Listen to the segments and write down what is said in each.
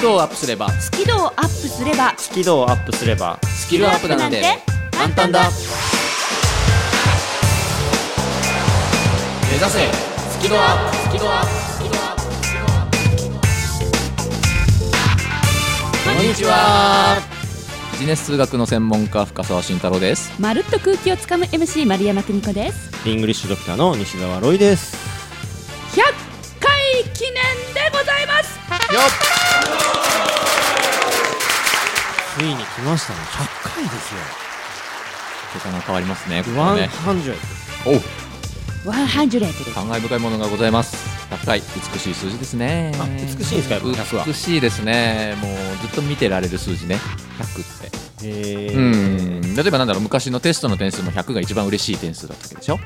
度をアップすれば。スキルをアップすれば。スキルをアップすれば。スキルアップなんて。簡単だ。目指せ。スキルアップ。スキルアップ。スキルアップスキルアップこんにちは。ビジネス数学の専門家深澤慎太郎です。まるっと空気をつかむ MC 丸山久美子です。イングリッシュドクターの西澤ロイです。100回記念でございます。よつ来ましたね。100回ですよ。っ桁が変わりますねここはね。100おう。100です。感慨深いものがございます。100回美しい数字ですね。あ美しいんですかやっぱ100は。美しいですね。もうずっと見てられる数字ね。100って。へえうん。例えばなんだろう昔のテストの点数も100が一番嬉しい点数だったわけでしょ？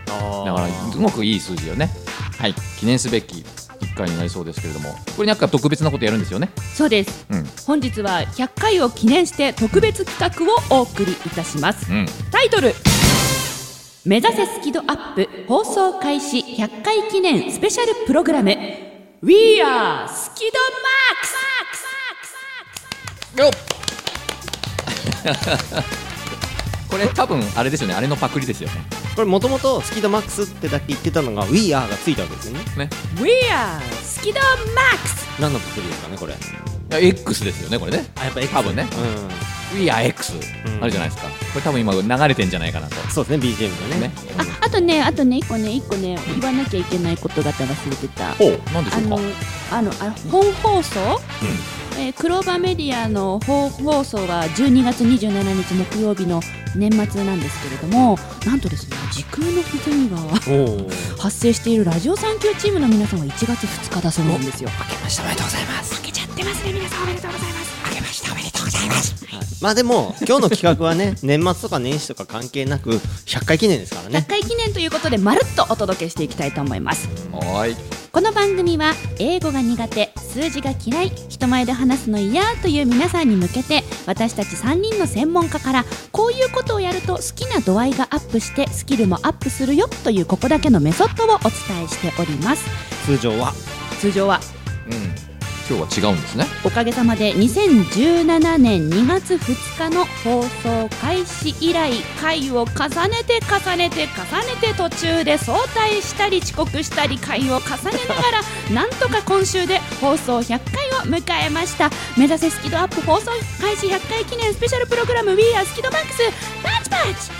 だからすごくいい数字よね。はい。記念すべき1回になりそうですけれどもこれなんか特別なことやるんですよね？そうです。うん。本日は100回を記念して特別企画をお送りいたします。うん。タイトル。目指せスキドアップ。放送開始。100回記念スペシャルプログラム。We are スキドマックスよっこれ多分あれですよね。あれのパクリですよねこれもともとスキドマックスってだけ言ってたのが We Are がついたわけですよね。ね。We are スキドマックス。何のパクリですかねこれ。いや X ですよねこれね。あやっぱ X 多分ね。う We are X ん。あるじゃないですか。これ多分今流れてんじゃないかなと。んそうですね BGM がね。ね。ああとねあとね一個ね一個ね言わなきゃいけないことがあった忘れてた。ほうなんでしあのょうか？あのあ本放送、えークローバーメディアの本放送は12月27日木曜日の年末なんですけれどもなんとですね時空の歪みがおお発生しているラジオ産休チームの皆さんは1月2日だそうなんですよ。明けましておめでとうございます。負けちゃってますね皆さんおめでとうございます明けましておめでとうござい。まあでも今日の企画はね 年末とか年始とか関係なく100回記念ですからね。100回記念ということでまるっとお届けしていきたいと思います。はーい。この番組は英語が苦手数字が嫌い人前で話すの嫌という皆さんに向けて私たち3人の専門家からこういうことをやると好きな度合いがアップしてスキルもアップするよというここだけのメソッドをお伝えしております。通常は。通常は。うん今日は違うんですね。おかげさまで2017年2月2日の放送開始以来回を重ねて重ねて重ねて途中で早退したり遅刻したり回を重ねながら なんとか今週で放送100回を迎えました。目指せスキドアップ放送開始100回記念スペシャルプログラム We are スキドマックスパチ。パチ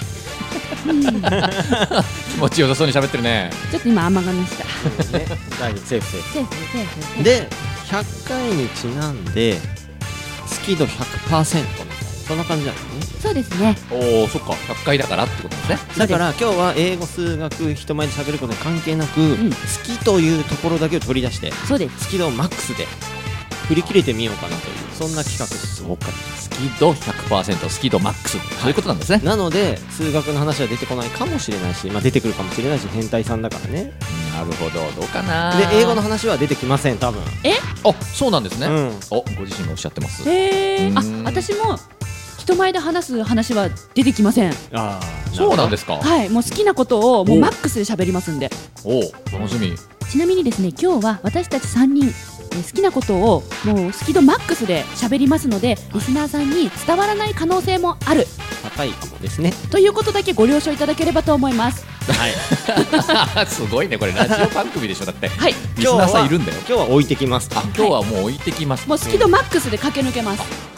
気持ちよさそうに喋ってるね。ちょっと今甘噛みした。ね大丈夫セーフセーセーフセーフセーフフ。で100回にちなんでスキド100%みたいなそんな感じなんですね。そうですね。おおそっか。100回だからってことですね。だから今日は英語数学人前で喋ることに関係なく、ん。好きというところだけを取り出してそうです。スキドをマックスで振り切れてみようかなというそんな企画です。そうか。スキド100%スキドマックス。そういうことなんですね、なので数学の話は出てこないかもしれないし、まあ、出てくるかもしれないし変態さんだからね。なるほど。どうかな。で英語の話は出てきません多分。あそうなんですね、うん。おご自身がおっしゃってます。へえあうん。私も人前で話す話は出てきません。ああそうなんですか。はいもう好きなことをもうマックスで喋りますんで。おお楽しみ。ちなみにですね今日は私たち3人えー好きなことをもうスキドマックスで喋りますのでリスナーさんに伝わらない可能性もある。高い。かもですね。ということだけご了承いただければと思います。はい。すごいねこれ。ラジオ番組でしょだって。はい。リスナーさんいるんだよ。今日は置いてきます。とあ今日はもう置いてきます、もうスキドマックスで駆け抜けます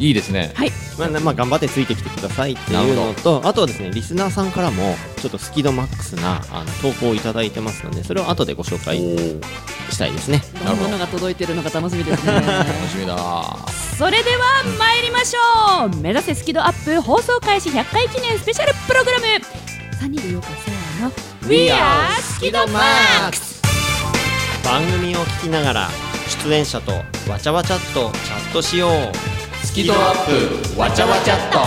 いいですね。はい。まあ、まあ頑張ってついてきてくださいっていうのとあとはですねリスナーさんからもちょっとスキドマックスなあの投稿をいただいてますのでそれを後でご紹介したいですね。どんなものが届いてるのか楽しみですね。楽しみだそれでは参りましょう。目指せスキドアップ放送開始100回記念スペシャルプログラム。3人で言おうかせーの We are スキドマックス番組を聞きながら出演者とわちゃわちゃっとチャットしようスキドアップ。わちゃわちゃっと。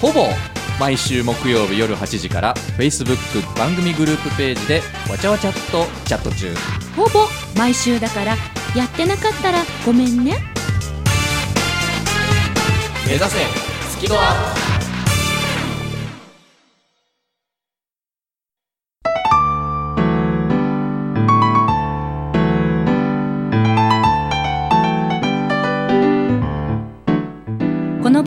ほぼ毎週木曜日夜8時から Facebook 番組グループページでわちゃわちゃっとチャット中。ほぼ毎週だからやってなかったらごめんね。目指せ。スキドアップ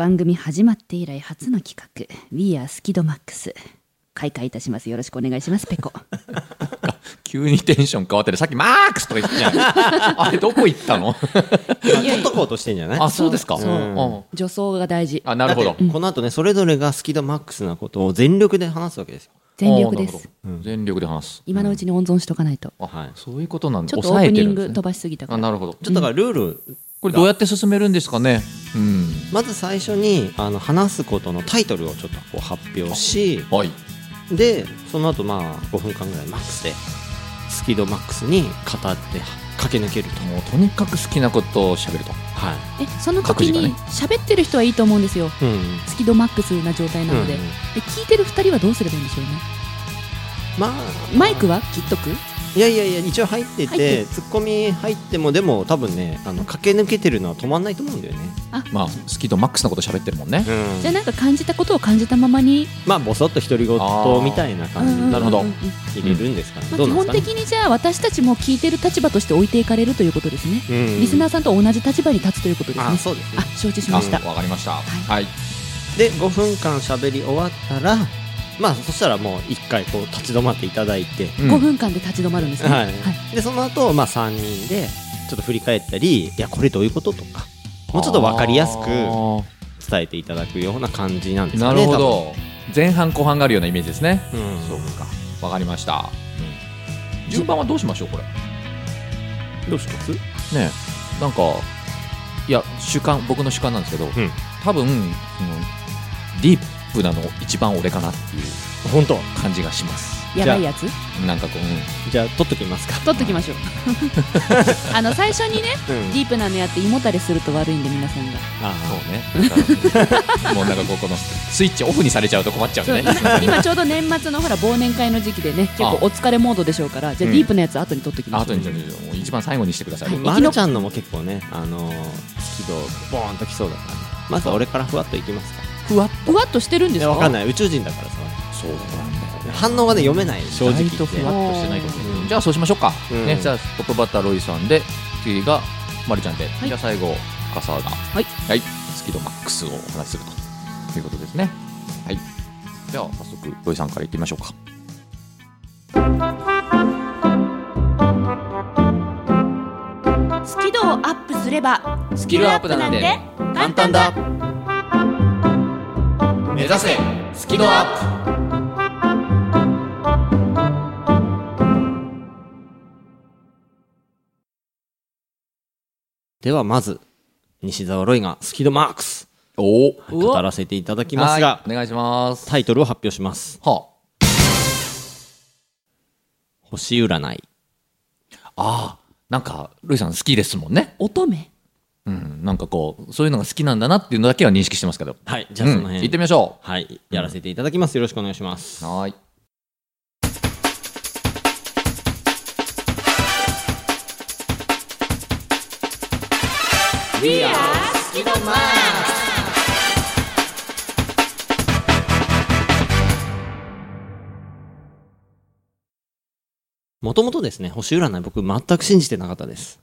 番組始まって以来初の企画「We are スキドマックス」開会いたします。よろしくお願いしますペコ。急にテンション変わってる。さっきマークスとか言ってたじゃん。あれどこ行ったの？今取っとこうとしてんじゃない？あそうですか。助走が大事。あなるほど。この後ねそれぞれがスキドマックスなことを全力で話すわけですよ。全力です。あーなるほど。全力で話す。今のうちに温存しとかないと、あはいそういうことなんだ。ちょっとオープニング飛ばばしすぎたから。あなるほど。ちょっとだからルールこれどうやって進めるんですかね？うん。まず最初にあの話すことのタイトルをちょっとこう発表しはい。でその後まあ5分間ぐらいマックスでスキドマックスに語って駆け抜けると。もうとにかく好きなことを喋ると。はえその時に喋ってる人はいいと思うんですよ。い、うん。スキドマックスな状態なので,、うんうん。で聞いてる2人はどうすればいいんでしょうね？まあ。マイクは？切っとくいやいやいや一応入ってててツッコミ入ってもでも多分ねあの駆け抜けてるのは止まんないと思うんだよね。まあ好きとマックスなこと喋ってるもんね。うん。じゃあなんか感じたことを感じたままに？まあボソッと独り言みたいな感じなるほど入れるんですかね、基本的にじゃあ私たちも聞いてる立場として置いていかれるということですね、うん。リスナーさんと同じ立場に立つということですね。あそうですね。あ承知しました。あわかりました。い。はい。で5分間喋り終わったらまあそしたらもう1回こう立ち止まっていただいて、うん。5分間で立ち止まるんですね、はい。でその後、まあ3人でちょっと振り返ったりいやこれどういうこととかもうちょっと分かりやすくあ伝えていただくような感じなんですよねるほど。前半後半があるようなイメージですね。うん。そうか。わかりました。順番はどうしましょうこれ？どうします？ねえ。なんかいや主観僕の主観なんですけど、ん。多分そのディープなの一番俺かなっていう本当？感じがします。やばいやつ？なんかこう、うん。じゃあ取っときますか。取っときましょう。あの最初にねうん。ディープなのやって胃もたれすると悪いんで皆さんが。あそうね。なんかもうなんかこうこのスイッチオフにされちゃうと困っちゃうんそうでね今今ちょうど年末のほら忘年会の時期でね結構お疲れモードでしょうからじゃあうんディープなやつ後に取っときましょう、あとにもう一番最後にしてください、はい。まるちゃんのも結構ねあのースキドボーンときそうだからね。まずは俺からふわっといきますかふわっふわっとしてるんですか？いやわかんない。宇宙人だからさ。そうなんだよね。反応がね読めない。正直。言って意外とふわっとしてないかもしれじゃあそうしましょうか、うん。ね、じゃあトップバッターロイさんで次がまるちゃんで、い。じゃあ最後深澤がはい、はい、スキドマックスをお話しするということですね。はい。では早速ロイさんからいってみましょうか。スキルをアップすればスキルアップな簡単だ目指せスキドアップ。ではまず西澤ロイがスキドマークス。お。お語らせていただきますがお願いします。タイトルを発表します。は星占い。ああーなんかロイさん好きですもんね。乙女？うん。なんかこうそういうのが好きなんだなっていうのだけは認識してますけど。はい。じゃあそのうん。辺、行ってみましょはい。やらせていただきます。よろしくお願いします。うはーいもともとですね星占い僕全く信じてなかったです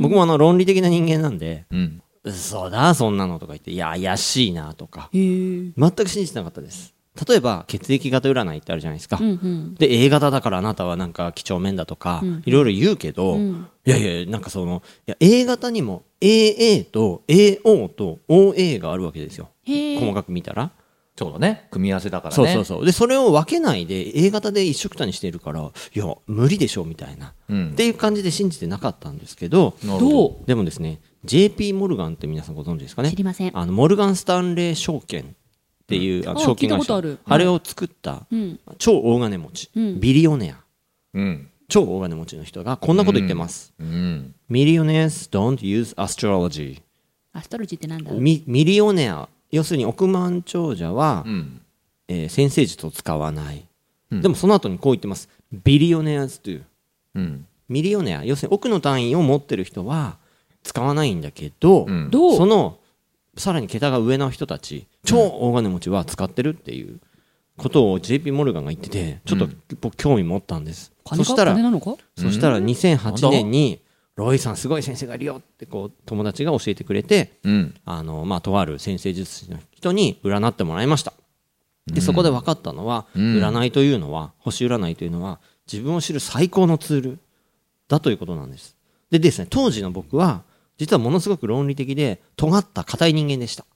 僕もあの論理的な人間なんでうん。嘘だそんなのとか言っていや怪しいなとか全く信じてなかったです。例えば血液型占いってあるじゃないですか、うんうん。で A 型だからあなたはなんか几帳面だとか、うん。いろいろ言うけど、うん。いやいやなんかそのいや A 型にも AA と AO と OA があるわけですよ。細かく見たらそうだね組み合わせだからね。そうそうそう。でそれを分けないで A 型で一緒くたにしているからいや無理でしょみたいな、うん。っていう感じで信じてなかったんですけどど。う？でもですね JP モルガンって皆さんご存知ですかね？知りません。あのモルガン・スタンレー証券っていう、あのあ証券会社。ある。あれを作ったうん。超大金持ち、うん。ビリオネア。うん。超大金持ちの人がこんなこと言ってます、うん。ミリオネア don't use astrology アストロジーってなんだ？ミミリオネア要するに億万長者は、うん。えー先生術を使わない、うん。でもその後にこう言ってます。ビリオネア do う。ん。ミリオネア。要するに億の単位を持ってる人は使わないんだけど、うん。どう？そのさらに桁が上の人たち超大金持ちは使ってるっていうことを JP モルガンが言っててちょっと僕興味持ったんです、そしたら金なのか？そしたら2008年にロイさんすごい先生がいるよってこう友達が教えてくれてうん。あの、まあ、とある先生術師の人に占ってもらいました。でそこで分かったのは、うん。占いというのは星占いというのは自分を知る最高のツールだということなんです。でですね当時の僕は実はものすごく論理的で尖った硬い人間でした。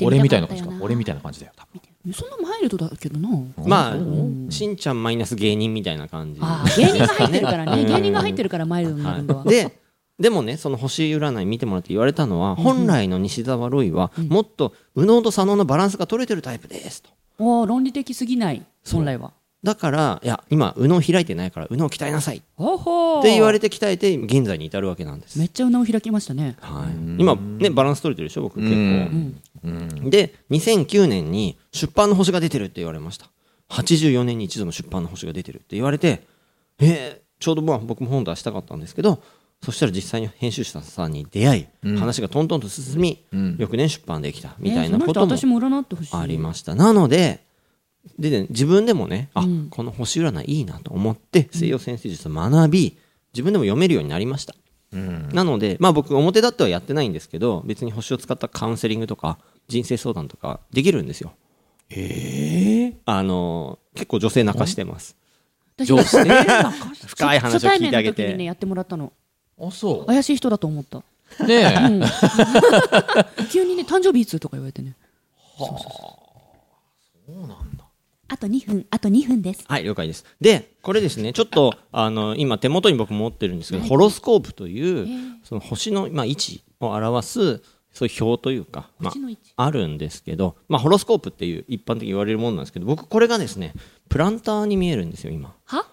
俺みたいな感じか俺みたいな感じだよ多分。見てそんなマイルドだけどな。まあしんちゃんマイナス芸人みたいな感じ。芸人が入ってるからね。うん。芸人が入ってるからマイルドになるんだわはい、ででもねその星占い見てもらって言われたのは、本来の西澤ロイは、もっと右脳と左脳のバランスが取れてるタイプですと。おー論理的すぎない本来はだからいや今右脳開いてないから右脳鍛えなさい。っほほ。ーて言われて鍛えて現在に至るわけなんです、めっちゃ穴を開きましたね。はい、今ねバランス取れてるでしょ僕結構、で2009年に出版の星が出てるって言われました。84年に一度の出版の星が出てるって言われてえーちょうどまあ僕も本出したかったんですけどそしたら実際に編集者さんに出会い、話がトントンと進み、ん。翌年出版できたみたいなことも人私も占ってほしい。ありました。なのででね自分でもねあ、うん。この星占いいいなと思って西洋先生術を学び自分でも読めるようになりました。うん。なので、まあ僕表立ってはやってないんですけど、別に星を使ったカウンセリングとか、人生相談とかできるんですよ。ええあのー結構女性泣かしてます。私女性深い話を聞いてあげ初対面の時にねて。やってもらったの。あそ怪しい人だと思った。うねえ。急にね誕生日いつとか言われてね。あと2分あと2分です。はい、了解です。で、これですね、ちょっと、あの、今手元に僕持ってるんですけど、ホロスコープという、その星の、まあ、位置を表す、そういう表というか、まあ、あるんですけど、まあ、ホロスコープっていう一般的に言われるものなんですけど、僕これがですね、プランターに見えるんですよ、今。は？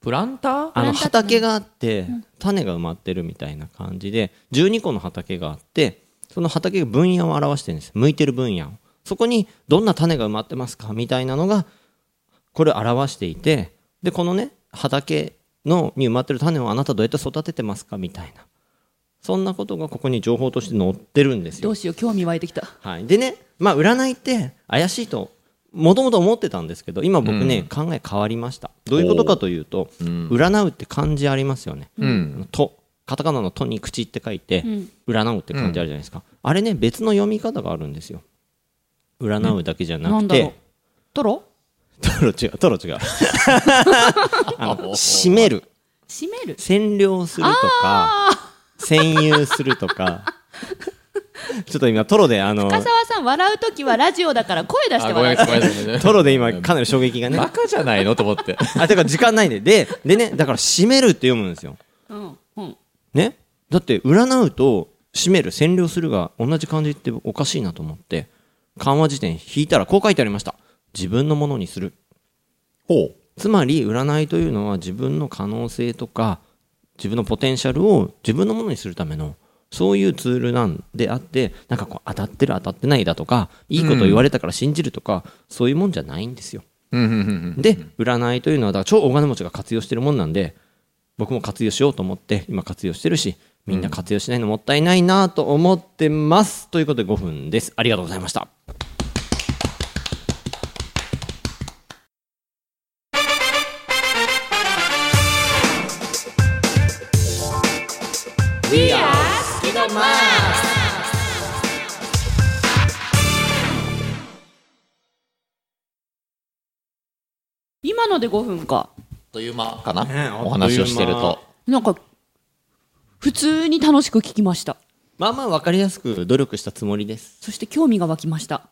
プランター？あの畑があって種が埋まってるみたいな感じで12個の畑があってその畑が分野を表してるんです。向いてる分野をそこにどんな種が埋まってますかみたいなのがこれを表していてでこのね畑のに埋まってる種をあなたどうやって育ててますかみたいな。そんなことがここに情報として載ってるんですよ。どうしよう興味湧いてきた。はい、でね、まあ、占いって怪しいともともと思ってたんですけど今僕ね、考え変わりました。どういうことかというと、占うって漢字ありますよね。うん「と」カタカナの「と」に「口」って書いて、ん。占うって漢字あるじゃないですか、あれね別の読み方があるんですよ占うだけじゃなくてトロ？トロ違うトロ違う。あの締める。閉める？占領するとか占有するとか。ちょっと今トロであの深澤さん笑うときはラジオだから声出して笑う。トロで今かなり衝撃がね。バカじゃないのと思って。あ、てか時間ないんで。で、でね、だから閉めるって読むんですよ。うんうん。ね？だって、占うと閉める、占領するが同じ漢字っておかしいなと思って、漢和辞典引いたらこう書いてありました。自分のものにする。ほうつまり、占いというのは自分の可能性とか、自分のポテンシャルを自分のものにするための、そういうツールなんであって、なんかこう当たってる当たってないだとか、いいこと言われたから信じるとか、そういうもんじゃないんですよ。で占いというのはだから超大金持ちが活用してるもんなんで僕も活用しようと思って今活用してるしみんな活用しないのもったいないなと思ってます、ということで5分です。ありがとうございました。今ので5分か。という間かな、ねお話をしてると。なんか普通に楽しく聞きました。まあまあ分かりやすく努力したつもりです。そして興味が湧きました。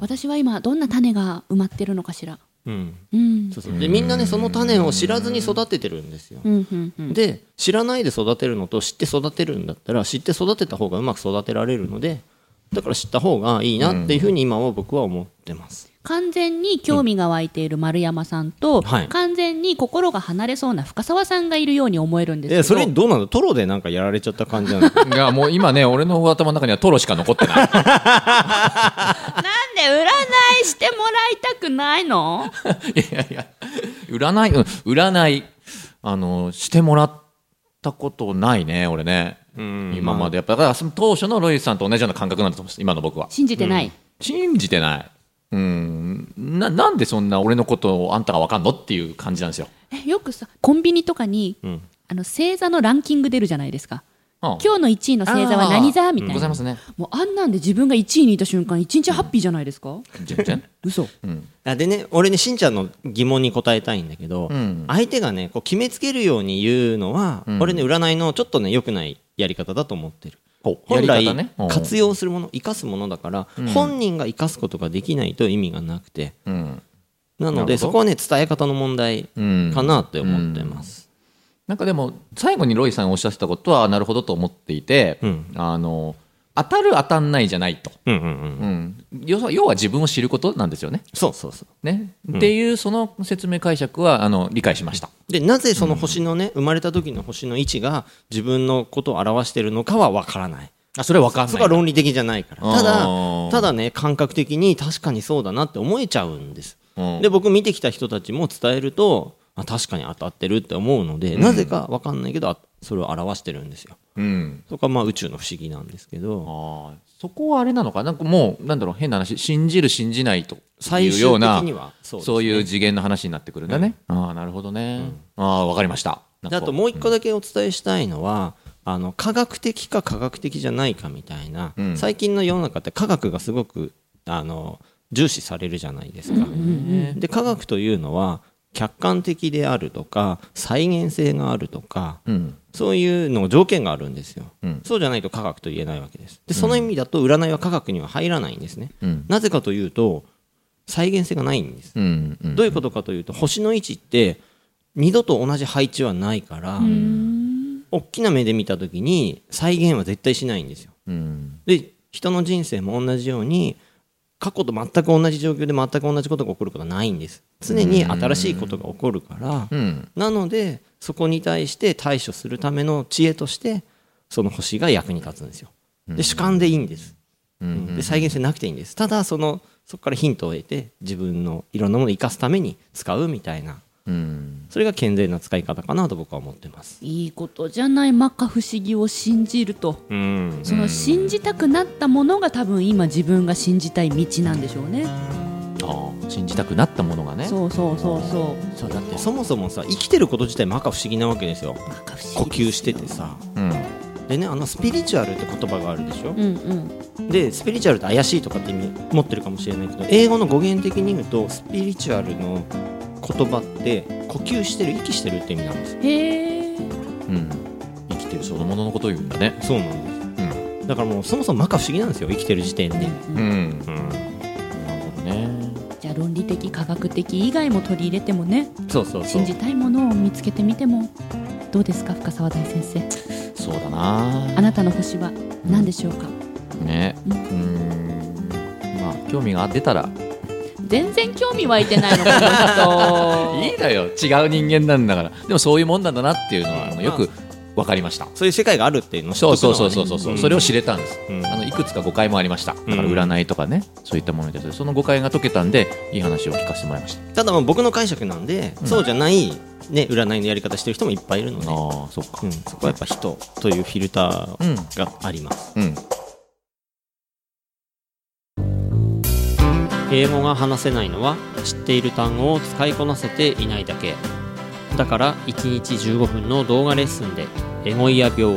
私は今どんな種が埋まってるのかしら。うん。うん。そうそう。でみんなねその種を知らずに育ててるんですよ。うんうんうん。で知らないで育てるのと知って育てるんだったら知って育てた方がうまく育てられるのでだから知った方がいいなっていうふうに今は僕は思ってます、完全に興味が湧いている丸山さんと、はい。完全に心が離れそうな深澤さんがいるように思えるんですけど。えそれどうなの？トロでなんかやられちゃった感じなの？いやもう今ね俺の頭の中にはトロしか残ってない。なんで占いしてもらいたくないの？いやいや占いうん占いあのしてもらったことないね俺ね今までやっぱだからその当初のロイさんと同じような感覚なんだと思います今の僕は。信じてない、信じてない。うん。ななんでそんな俺のことをあんたが分かんのっていう感じなんですよ、えよくさコンビニとかに、ん。あの星座のランキング出るじゃないですか。うん。今日の1位の星座は何座？みたいな。ございますね。もうあんなんで自分が1位にいた瞬間1日ハッピーじゃないですか、全然。嘘。あでね俺ねしんちゃんの疑問に答えたいんだけど、ん。相手がねこう決めつけるように言うのは、俺ね占いのちょっとね良くないやり方だと思ってる。本来、ね。うん。活用するもの生かすものだから、本人が生かすことができないと意味がなくて。うん。なのでそこはね伝え方の問題うんかなって思ってます、なんかでも最後にロイさんがおっしゃってたことはなるほどと思っていて、うん。あの当たる当たんないじゃないと、うんうんうん。うん、要は要は自分を知ることなんですよね。そう。そうそうね。っていうその説明解釈はあの理解しました。でなぜその星のね生まれた時の星の位置が自分のことを表しているのかは分からない。あそれは分かんないそこは論理的じゃないから。たあだーただね感覚的に確かにそうだなって思えちゃうんです。うん。で僕見てきた人たちも伝えるとあ確かに当たってるって思うので、なぜか分かんないけどあそれを表してるんですよ。うん、そこはまあ宇宙の不思議なんですけど。あーそこはあれなのか？なんかもうなんだろう変な話信じる信じないというようなそうですそういう次元の話になってくるんだね。ああなるほどね。ああ分かりました。あともう一個だけお伝えしたいのは、あの科学的か科学的じゃないかみたいな、ん。最近の世の中って科学がすごくあの重視されるじゃないですか。で科学というのは客観的であるとか再現性があるとかうん。そういうの条件があるんですよ、うん。そうじゃないと科学と言えないわけです。でその意味だと占いは科学には入らないんですね、うん。なぜかというと再現性がないんです。どういうことかというと星の位置って二度と同じ配置はないから大きな目で見た時に再現は絶対しないんですよ。うん。で人の人生も同じように過去と全く同じ状況で全く同じことが起こることはないんです。常に新しいことが起こるから。うん。なのでそこに対して対処するための知恵としてその星が役に立つんですよ。で主観でいいんです。うん。で再現性なくていいんです。ただそのそこからヒントを得て自分のいろんなものを生かすために使うみたいなうん。それが健全な使い方かなと僕は思ってます。いいことじゃない摩訶不思議を信じると。うん。その信じたくなったものが多分今自分が信じたい道なんでしょうね。ああ信じたくなったものがね。そうそうそうそう。そうだってそもそもさ生きてること自体摩訶不思議なわけですよ。呼吸しててさ。うんでねあのスピリチュアルって言葉があるでしょ？うんうん。でスピリチュアルって怪しいとかって意味持ってるかもしれないけど英語の語源的に言うとスピリチュアルの言葉って呼吸してる息してるって意味なんです。へえうん。生きてるそのもののことを言うんだね。そうなんです、だからもうそもそも摩訶不思議なんですよ生きてる時点で、うん。なるほどね。じゃあ論理的科学的以外も取り入れてもね。そうそうそう。信じたいものを見つけてみてもどうですか深澤大先生？そうだな。あなたの星は何でしょうか？ね。ううん。んまあ興味が出たら。全然興味湧いてないのこの人。いいのよ。違う人間なんだから。でもそういうもんなんだなっていうのはよく分かりました。そういう世界があるっていうのをそうそうそうそうそう、んそれを知れたんです、うんくつか誤解もありました。だから占いとかね、そういったものに対する。その誤解が解けたんでいい話を聞かせてもらいました。ただまあ僕の解釈なんで、そうじゃない、ね、占いのやり方してる人もいっぱいいるので、ああそっか。うん、そこはやっぱ人というフィルターがあります、うん。英語が話せないのは知っている単語を使いこなせていないだけ。だから1日15分の動画レッスンでエゴイヤ病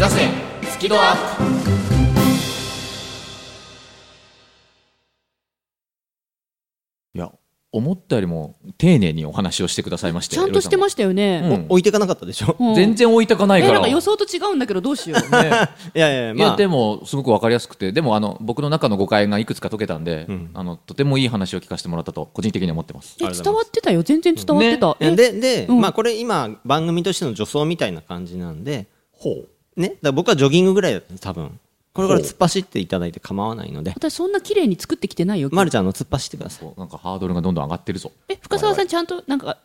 指せスキドアップ。いや思ったよりも丁寧にお話をしてくださいましてちゃんとしてましたよね、うん。置いていかなかったでしょ、うん。全然置いてかないから。えなんか予想と違うんだけどどうしよう。いやいやいまあ。やでもすごく分かりやすくて。でもあの僕の中の誤解がいくつか解けたんで、ん。あのとてもいい話を聞かせてもらったと個人的には思ってます。え伝わってたよ。全然伝わってた、えでで、うん。まあこれ今番組としての助走みたいな感じなんでほうねだ僕はジョギングぐらいだった多分。これから突っ走っていただいて構わないので。私そんな綺麗に作ってきてないよ、まるちゃんあの突っ走ってください。なんかハードルがどんどん上がってるぞ。え深澤さんちゃんとなんか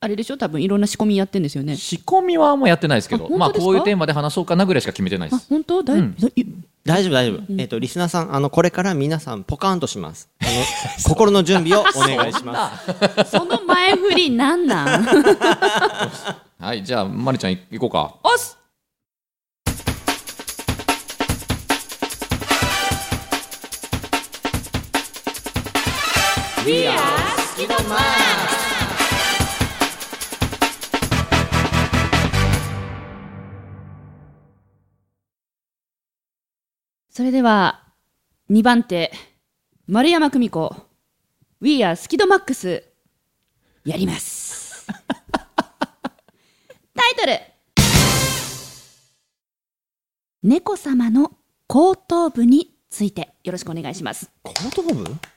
あれでしょ？多分いろんな仕込みやってんですよね。仕込みはもうやってないですけど。あ本当ですか？まあこういうテーマで話そうかなぐらいしか決めてないであす本当？だい、うん。だい大丈夫大丈夫、えっ、とリスナーさんあのこれから皆さんポカーンとします。あの 心の準備を お願いします。その前振りなんなん？はいじゃあまりちゃんい行こうか。おっす We are それでは2番手丸山久美子 We are スキドマックスやります。タイトル。猫様の後頭部についてよろしくお願いします。後頭部？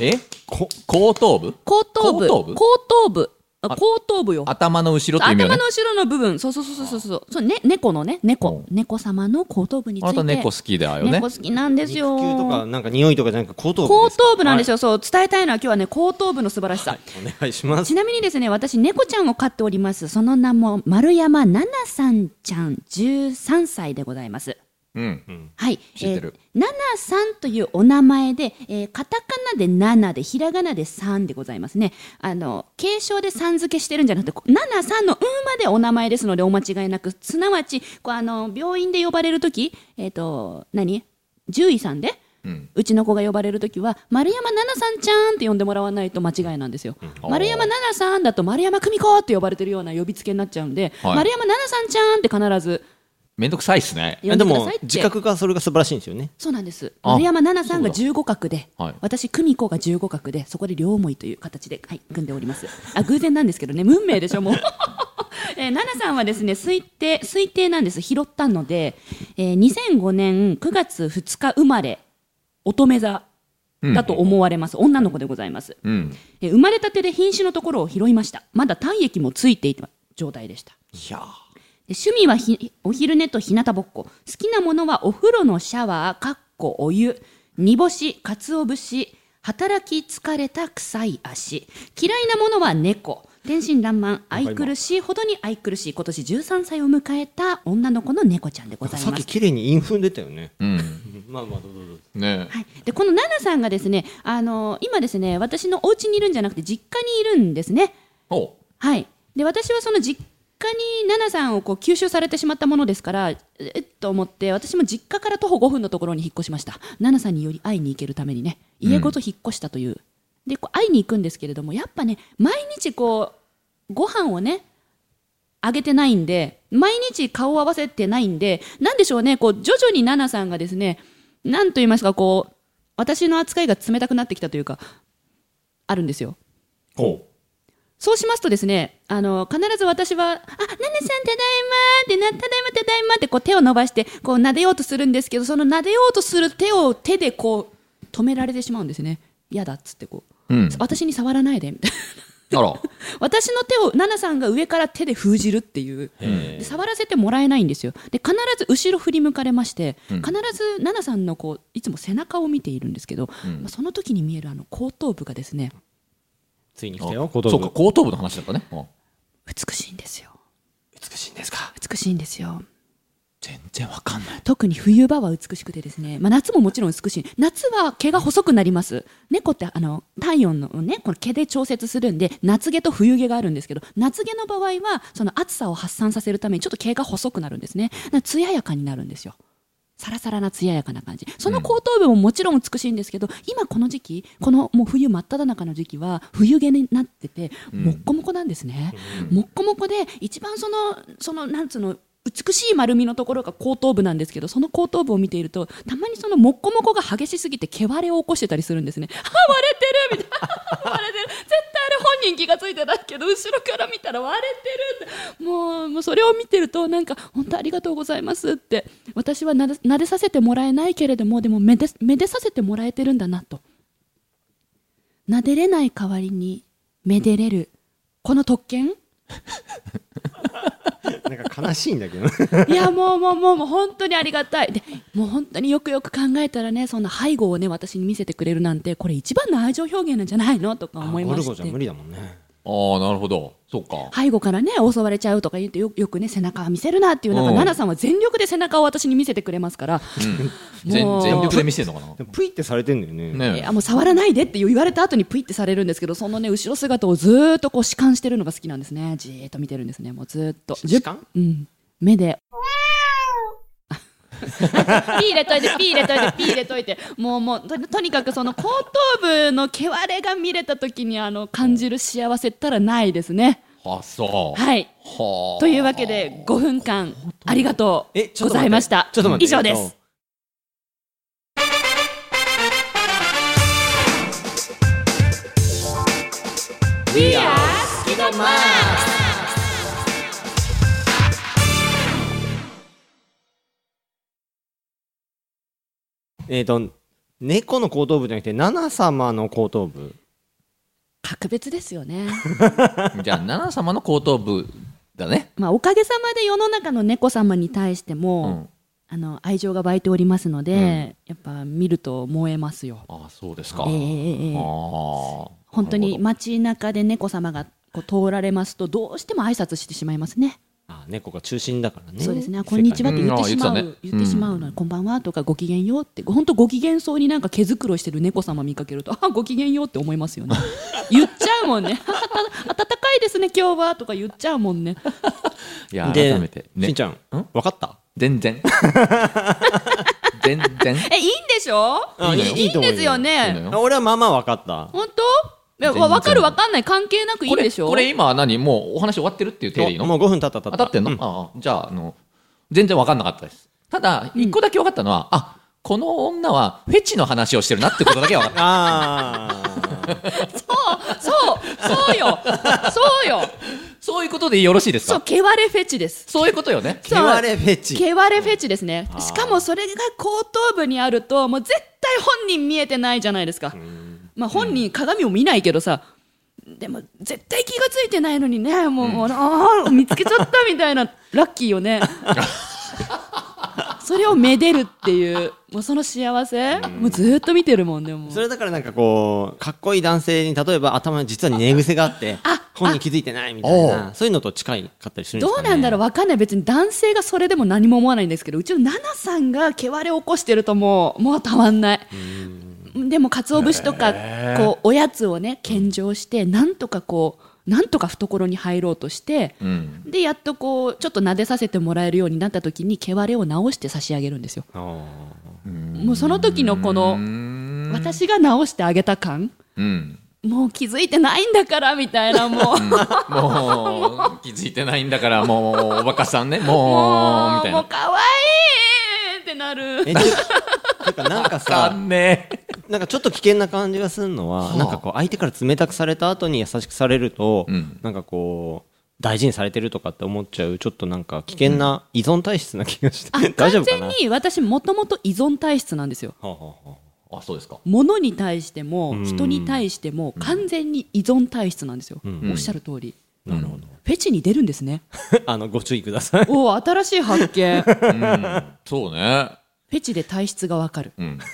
え？こ後頭部？後頭部。後頭部？後頭部。あ後頭部よ。頭の後ろっていう意味よね。頭の後ろの部分。そうそうそうそう。そうそうね猫のね。猫。うん。猫様の後頭部について。あなた猫好きだよね。猫好きなんですよ。肉球とかなんか匂いとかじゃなく後頭部後ですか？頭部なんですよ、そう。伝えたいのは今日はね後頭部の素晴らしさ、はい。お願いします。ちなみにですね私猫ちゃんを飼っております。その名も丸山奈々さんちゃん13歳でございますうん。はい、知ってる。えー、ナナさんというお名前で、えーカタカナでナナでひらがなでさんでございますね。あの継承でさん付けしてるんじゃなくてこナナさんの「うん」までお名前ですのでお間違いなく。すなわちこうあの病院で呼ばれる時えっ、と何？獣医さんでうん。うちの子が呼ばれるときは丸山奈々さんちゃんって呼んでもらわないと間違いなんですよ、丸山奈々さんだと丸山久美子って呼ばれてるような呼びつけになっちゃうんで、はい。丸山奈々さんちゃんって必ずめんどくさいっすね。でも自覚がそれが素晴らしいんですよね。そうなんです。あ丸山奈々さんがそう15画で、はい。私久美子が15画でそこで両思いという形で、はい、組んでおります。あ偶然なんですけどね。運命でしょもう。えー、奈々さんはですね推定推定なんです。拾ったので、えー2005年9月2日生まれ乙女座だと思われます、女の子でございます、うん。えー生まれたてで瀕死のところを拾いました。まだ体液もついていた状態でした。いやで趣味はひお昼寝と日向ぼっこ。好きなものはお風呂のシャワーかっこお湯煮干しかつお節働き疲れた臭い足。嫌いなものは猫。天真爛漫愛くるしいほどに愛くるしい。今年13歳を迎えた女の子の猫ちゃんでございさっますき綺麗に韻踏んでたよね。うん。まあまあどうぞどうぞ。ね。はい、でこのナナさんがですねあの今ですね私のお家にいるんじゃなくて実家にいるんですね。おはい、で私はその実家に奈々さんをこう吸収されてしまったものですからえっと思って私も実家から徒歩5分のところに引っ越しました。奈々さんにより会いに行けるためにね。家ごと引っ越したという、でこう会いに行くんですけれどもやっぱね毎日こうご飯をねあげてないんで毎日顔を合わせてないんでなんでしょうねこう徐々に奈々さんがですねなんと言いますかこう私の扱いが冷たくなってきたというかあるんですよ。ほそうしますとですね、あの、必ず私は、あ、ナナさんただいまーってな、ただいまただいまってこう手を伸ばして、こう撫でようとするんですけど、その撫でようとする手を手でこう、止められてしまうんですね。嫌だっつってこう。うん私に触らないで、みたいな。あら 私の手をナナさんが上から手で封じるっていう。で触らせてもらえないんですよ。で、必ず後ろ振り向かれまして、必ずナナさんのこう、いつも背中を見ているんですけど、まあその時に見えるあの後頭部がですね、ついに来たよあ後頭部そうか後頭部の話だったね。うん。美しいんですよ。美しいんですか？美しいんですよ。全然わかんない。特に冬場は美しくてですね、まあ、夏ももちろん美しい。夏は毛が細くなります。猫ってあの体温のねこの毛で調節するんで夏毛と冬毛があるんですけど夏毛の場合はその暑さを発散させるためにちょっと毛が細くなるんですね。だから艶やかになるんですよサラサラな艶やかな感じ。その後頭部ももちろん美しいんですけど、今この時期このもう冬真っ只中の時期は冬毛になっててもっこもこなんですね、もっこもこで一番そのそのなんつうの美しい丸みのところが後頭部なんですけどその後頭部を見ているとたまにそのもっこもこが激しすぎて毛割れを起こしてたりするんですね。あ割れてるみたいな。割れてる絶対あれ本人気がついてな。いけど後ろから見たら割れてるってもうもうそれを見てるとなんか本当ありがとうございますって。私はなで撫でさせてもらえないけれどもでもめでめでさせてもらえてるんだなと。撫でれない代わりにめでれる。この特権？なんか悲しいんだけど いやもうもうもうもう本当にありがたい。でもう本当によくよく考えたらねそんな背後をね私に見せてくれるなんてこれ一番の愛情表現なんじゃないの？とか思いゴまして。ルゴじゃ無理だもんねああなるほど。そうか。背後からね襲われちゃうとか言ってよよくね背中は見せるなっていう中うん。奈々さんは全力で背中を私に見せてくれますから、う全力で見せるのかな。でもプイってされてんだよね。ねいやもう触らないでって言われた後にプイってされるんですけどそのね後ろ姿をずーっとこう弛緩してるのが好きなんですね。じーっと見てるんですね。もうずーっと。弛緩うん。目で ピー入れといてピー入れといてピー入れといて。もうもうととにかくその後頭部の毛割れが見れた時にあの感じる幸せったらないですね。あそう。はい。はあ。というわけで5分間ありがとうございました。ちょっと待って以上ですえっと猫の後頭部じゃなくてナナ様の後頭部。格別ですよね。じゃあ奈々様の後頭部だね。まあおかげさまで世の中の猫様に対してうも、ん。あの愛情が湧いておりますので、やっぱ見ると燃えますよ。ああそうですか。ええええええ。ああ本当に街中で猫様がこう通られますとどうしても挨拶してしまいますね。あ猫が中心だからね。そうですね。あこんにちはって言ってしまう、うんあ言ってたね。言ってしまうの、こんばんはとかご機嫌よって。本当ご機嫌そうになんか毛づくろいしてる猫様見かけるとあご機嫌よって思いますよね。言っちゃうもんね。暖かいですね今日はとか言っちゃうもんね。いやで改めて。ね。しんちゃん分かった？全然。全然。えいいんでしょ？あいいいいんですよいいのね。俺はまあまあ分かった。本当？いや全然。わかるわかんない。関係なくいいんでしょ？これ今何？もうお話終わってるっていう手でいいのもう5分経った経った。当たってんの、うん。ああじゃああの全然分かんなかったです。ただ一個だけ分かったのは、あこの女はフェチの話をしてるなってことだけは分かっ あそうそうよ。そうよ。たそういうことでよろしいですそうか毛割れフェチです。そういうことよね。あ毛割れフェチ。毛割れフェチですね。しかもそれが後頭部にあるともう絶対本人見えてないじゃないですかまあ本人鏡を見ないけどさでも絶対気がついてないのにねもう,、もうああ見つけちゃったみたいなラッキーよね。それをめでるっていうもうその幸せ？もうずーっと見てるもんでもう。それだからなんかこうかっこいい男性に例えば頭に実は寝癖があってあ本人気づいてないみたいなそういうのと近いかったりするんですかね。どうなんだろう？わかんない。別に男性がそれでも何も思わないんですけどうちのナナさんが毛割れを起こしてるともうもうたまんないでも鰹節とかこうおやつをね献上してなんとかこうなんとか懐に入ろうとしてうん。でやっとこうちょっと撫でさせてもらえるようになった時に毛割れを直して差し上げるんですよ。あもうその時のこのうん。私が直してあげた感うん。もう気づいてないんだからみたいな もう。もう気づいてないんだからもうおバカさんね。もうみたいな。もう可愛いってなる。ーえちょてかなんかかさんねえ。なんかちょっと危険な感じがするのは、はあなんかこう相手から冷たくされた後に優しくされると、うん。なんかこう大事にされてるとかって思っちゃうちょっとなんか危険な依存体質な気がして、あ 大丈夫かな？完全に私もともと依存体質なんですよ。はあはあはあ。あそうですか。物に対してもん。人に対しても完全に依存体質なんですよ、ん。おっしゃる通り、なるほど。フェチに出るんですね。あのご注意ください。おお新しい発見。フうん。そうね。ェチで体質がわかる。うん。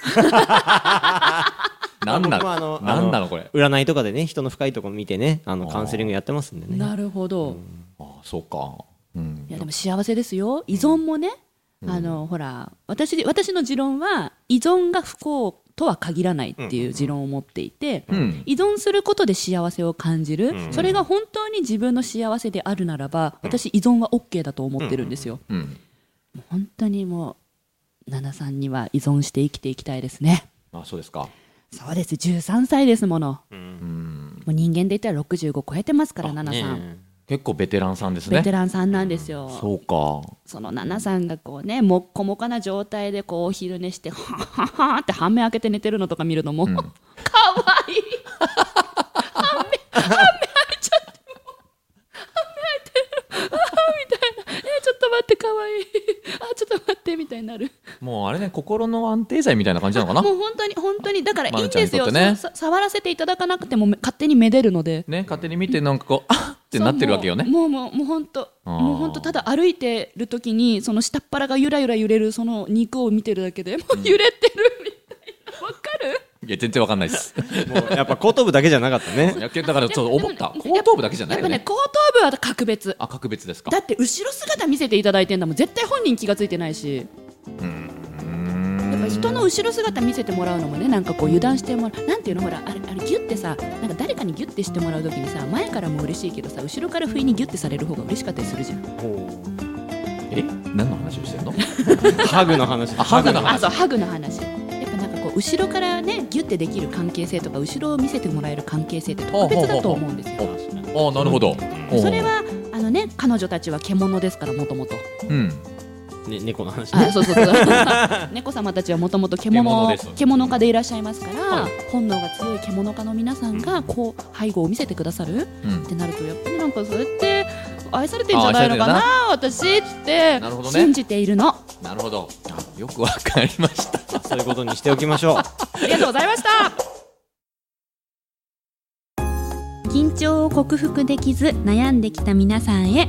なんな僕もあのなんなのこれ？占いとかでね人の深いところ見てねあのカウンセリングやってますんでね。なるほど、あそうか。うん。いやでも幸せですよ。依存もね、あのほら私私の持論は依存が不幸とは限らないっていう持論を持っていて、うん。依存することで幸せを感じる、それが本当に自分の幸せであるならば私依存は OK だと思ってるんですよ、うん。本当にもう奈々さんには依存して生きていきたいですね。あそうですか。そうです。13歳ですもの。うん。もう人間で言ったら65超えてますから奈々さん、ね結構ベテランさんですね。ベテランさんなんですよ、そうか。その奈々さんがこうねもっこもかな状態でこうお昼寝してはっはっはって半目開けて寝てるのとか見るのも、ん。かわいい。半目半目開いちゃって半目開いてるみたいな。えちょっと待ってかわいい。あちょっと待ってみたいになるもうあれね心の安定剤みたいな感じなのかな？もう本当に本当にだからいいんですよ、ね。さ触らせていただかなくてもめ勝手にめでるので。ね勝手に見てなんかこうあっってなってるわけよね。もうもうもう本当もう本当ただ歩いてる時にその下っ腹がゆらゆら揺れるその肉を見てるだけでもう揺れてるみたいな。わ、かる？いや全然わかんないです。もうやっぱ後頭部だけじゃなかったね。だからちょっと思った。後頭部だけじゃないよね。やっぱね後頭部は格別。あ格別ですか。だって後ろ姿見せていただいてんだもん。絶対本人気がついてないしやっぱ人の後ろ姿見せてもらうのもねなんかこう油断してもらう。なんていうの？ほらあれあれギュってさなんか誰かにギュってしてもらう時にさ前からも嬉しいけどさ後ろから不意にギュってされる方が嬉しかったりするじゃん。え何の話をしてるの？ハグの話。あハグの話。あそうハグの話。やっぱなんかこう後ろからねギュってできる関係性とか後ろを見せてもらえる関係性って特別だと思うんですよ。あなるほど。それはあのね彼女たちは獣ですからもともと。うんね猫の話ね。あそうそうそう。猫様たちはもともと獣獣です獣家でいらっしゃいますから、はい。本能が強い獣家の皆さんがこう背後を見せてくださる。うん。ってなるとやっぱりなんかそれって愛されてんじゃないのかな私って信じているの。なるほど。あよくわかりました。そういうことにしておきましょう。ありがとうございました。緊張を克服できず悩んできた皆さんへ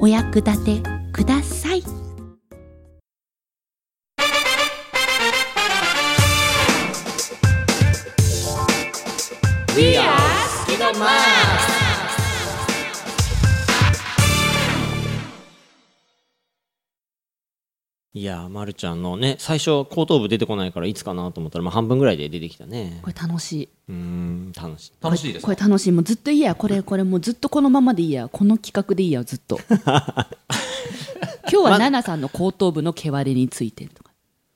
お役立てください。We are スキドマいやー、ま、るちゃんのね最初後頭部出てこないからいつかなと思ったら、まあ、半分ぐらいで出てきたね。これ楽しい。うーん楽しい。楽しいですか？これ楽しい。もうずっといいや。これこれもうずっとこのままでいいや。この企画でいいや。ずっと。今日は奈々さんの後頭部の毛割れについてとか。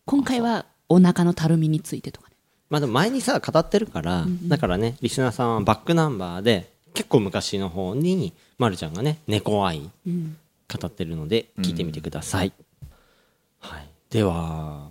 今回はお腹のたるみについてとかね。まあでも前にさ語ってるから、だからねリスナーさんはバックナンバーで結構昔の方に、ま、るちゃんがね猫愛うん。語ってるので聞いてみてください、はい、では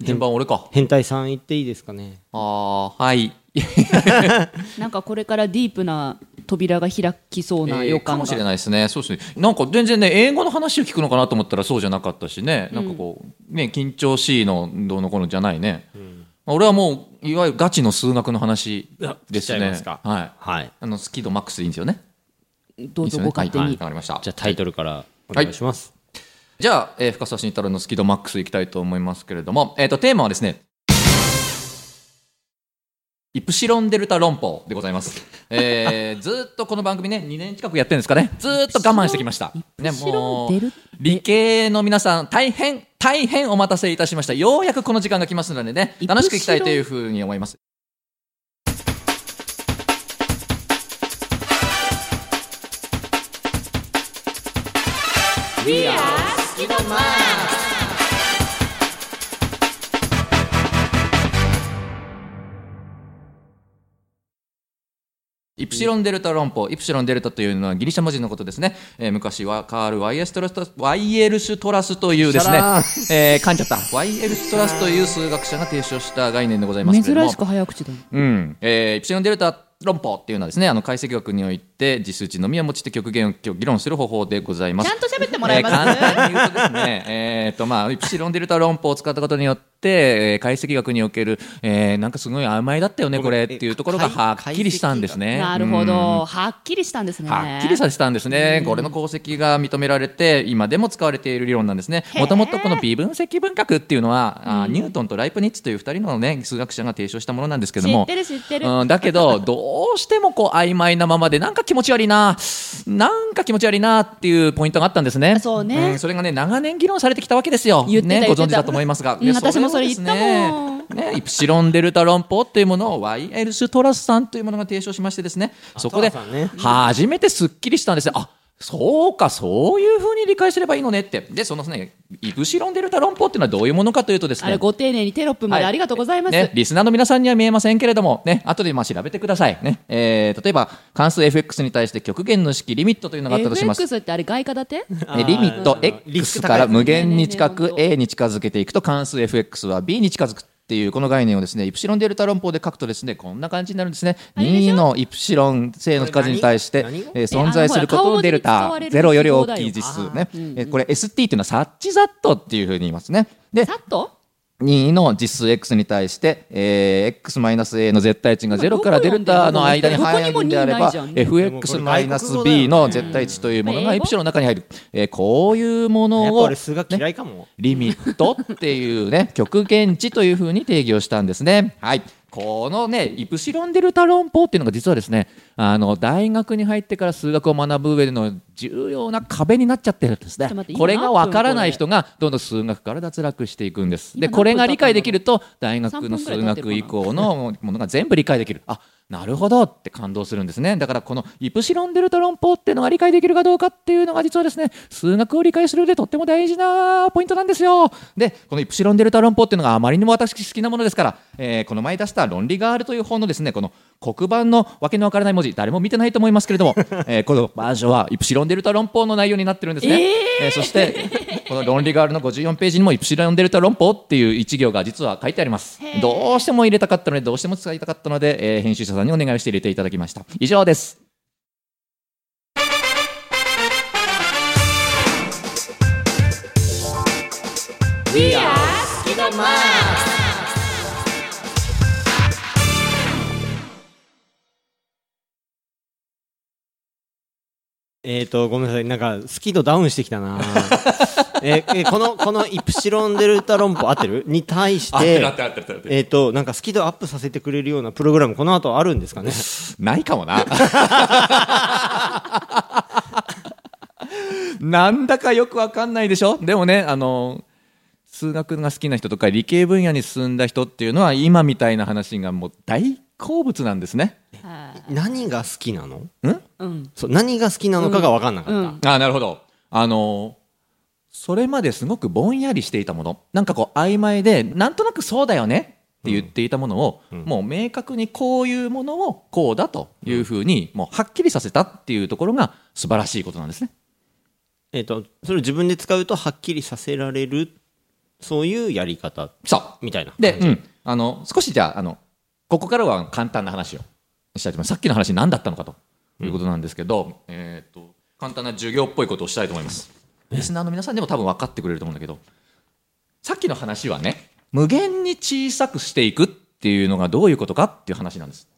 順番俺か。変態さん言っていいですかね？あーはい。なんかこれからディープな扉が開きそうな予感が、えーかもしれないですね。そうですね。なんか全然ね英語の話を聞くのかなと思ったらそうじゃなかったしね。なんかこうね緊張しいのどうのこうのじゃないね、俺はもういわゆるガチの数学の話ですね。ますか。はい。はい。あのスキードマックスでいいんですよね。どうぞご勝手に、はい。わかりました。じゃあタイトルからお願いします、じゃあ、えー深澤慎太郎のスキードマックスいきたいと思いますけれども、えー、とテーマはですねイプシロンデルタ論法でございます、えー ずーっとこの番組ね2年近くやってるんですかね。ずーっと我慢してきました。ねもう理系の皆さん大変大変お待たせいたしました。ようやくこの時間が来ますのでね楽しくいきたいというふうに思いますイプシロンデルタ論法イプシロンデルタというのはギリシャ文字のことですね、えー昔はカール・ワイエストラスワイエルシュトラスというですねえー、噛んじゃった。ワイエルシュトラスという数学者が提唱した概念でございますけれども。珍しく早口だねうん。えーイプシロンデルタ論法っていうのはですねあの解析学において、実数値のみを用いて極限を議論する方法でございます。ちゃんと喋ってもらえます、えー簡単に言うとですね、えーとまあ、イプシロンデルタ論法を使ったことによって、えー解析学における、えーなんかすごい曖昧だったよね、これっていうところがはっきりしたんですね。なるほうんど、はっきりしたんですね。はっきりさせたんですね、これの功績が認められて、今でも使われている理論なんですね、もともとこの微分積分角っていうのは、あニュートンとライプニッツという2人の、ね、数学者が提唱したものなんですけども知っ。てる知ってる。うん、だけど、どうしてもこう曖昧なままで、なんか気持ち悪いな、なんか気持ち悪いなっていうポイントがあったんですね。そうねんそれがね、長年議論されてきたわけですよ。言ってたね、ご存知だと思いますが。うんで私もそれ言ったもんね。ね、イプシロンデルタ論法っていうものをワイエルス・トラスさんというものが提唱しましてですね、そこで初めてすっきりしたんですよ。あそうか、そういうふうに理解すればいいのねって。で、そのね、イプシロンデルタ論法っていうのはどういうものかというとですねあれ、、ご丁寧にテロップまでありがとうございます。ね、リスナーの皆さんには見えませんけれども、ね、後でまあ調べてください。ねえー例えば、関数 fx に対して極限の式リミットというのがあったとします。FX ってあれ外貨建て？えリミット x から無限に近く a に近づけていくと関数 fx は b に近づくっていうこの概念をですねイプシロンデルタ論法で書くとですねこんな感じになるんですね。あれでしょ？2のイプシロン正の数に対してえー存在することのデルタあのほら顔文字に使われるゼロより大きい実数ね。えーこれ ST っていうのはサッチザットっていうふうに言いますね。でさっと2の実数 x に対して、えー、x-a の絶対値が0からデルタの間に入るんであればどこにも2ないじゃん fx-b の絶対値というものが英語イプシロンの中に入る、えーこういうもやっのをぱ俺数学嫌いかも、リミットっていうね極限値というふうに定義をしたんですね。はいこのねイプシロンデルタ論法っていうのが実はですねあの大学に入ってから数学を学ぶ上での重要な壁になっちゃってるんですね。これがわからない人がどんどん数学から脱落していくんです。でこれが理解できると大学の3数学以降のものが全部理解できる。あなるほどって感動するんですね。だからこのイプシロンデルタ論法っていうのが理解できるかどうかっていうのが実はですね数学を理解する上でとっても大事なポイントなんですよ。でこのイプシロンデルタ論法っていうのがあまりにも私好きなものですから、えーこの前出した論理があるという本のですねこの黒板のわけのわからない文字誰も見てないと思いますけれども、えーこのバージョンはイプシロンデルタ論法の内容になってるんですね。えー。そしてこの論理があるの54ページにもイプシロンデルタ論法っていう一行が実は書いてあります。どうしても入れたかったのでどうしても使いたかったので、えー編集者さんにお願いして入れていただきました。以上ですえっ、とごめんなさい。なんかスキードダウンしてきたな。ええこのこのイプシロンデルタ論法合ってる？に対しててる合ってる合ってる。えっ、となんかスキードアップさせてくれるようなプログラムこの後あるんですかね？ないかもな。なんだかよくわかんないでしょ？でもねあの数学が好きな人とか理系分野に進んだ人っていうのは今みたいな話がもう大好物なんですね。はい。何が好きなの？ん？うん。そう何が好きなのかが分かんなかった、うん。あなるほど。あのそれまですごくぼんやりしていたもの。なんかこう曖昧でなんとなくそうだよねって言っていたものを、もう明確にこういうものをこうだというふうに、もうはっきりさせたっていうところが素晴らしいことなんですね。えっ、とそれを自分で使うとはっきりさせられるそういうやり方そう。みたいなで、うん、あの少しじゃああのここからは簡単な話をしたいと思います。さっきの話何だったのかということなんですけど、えー、と簡単な授業っぽいことをしたいと思います。リスナーの皆さんでも多分分かってくれると思うんだけどさっきの話はね無限に小さくしていくっていうのがどういうことかっていう話なんです。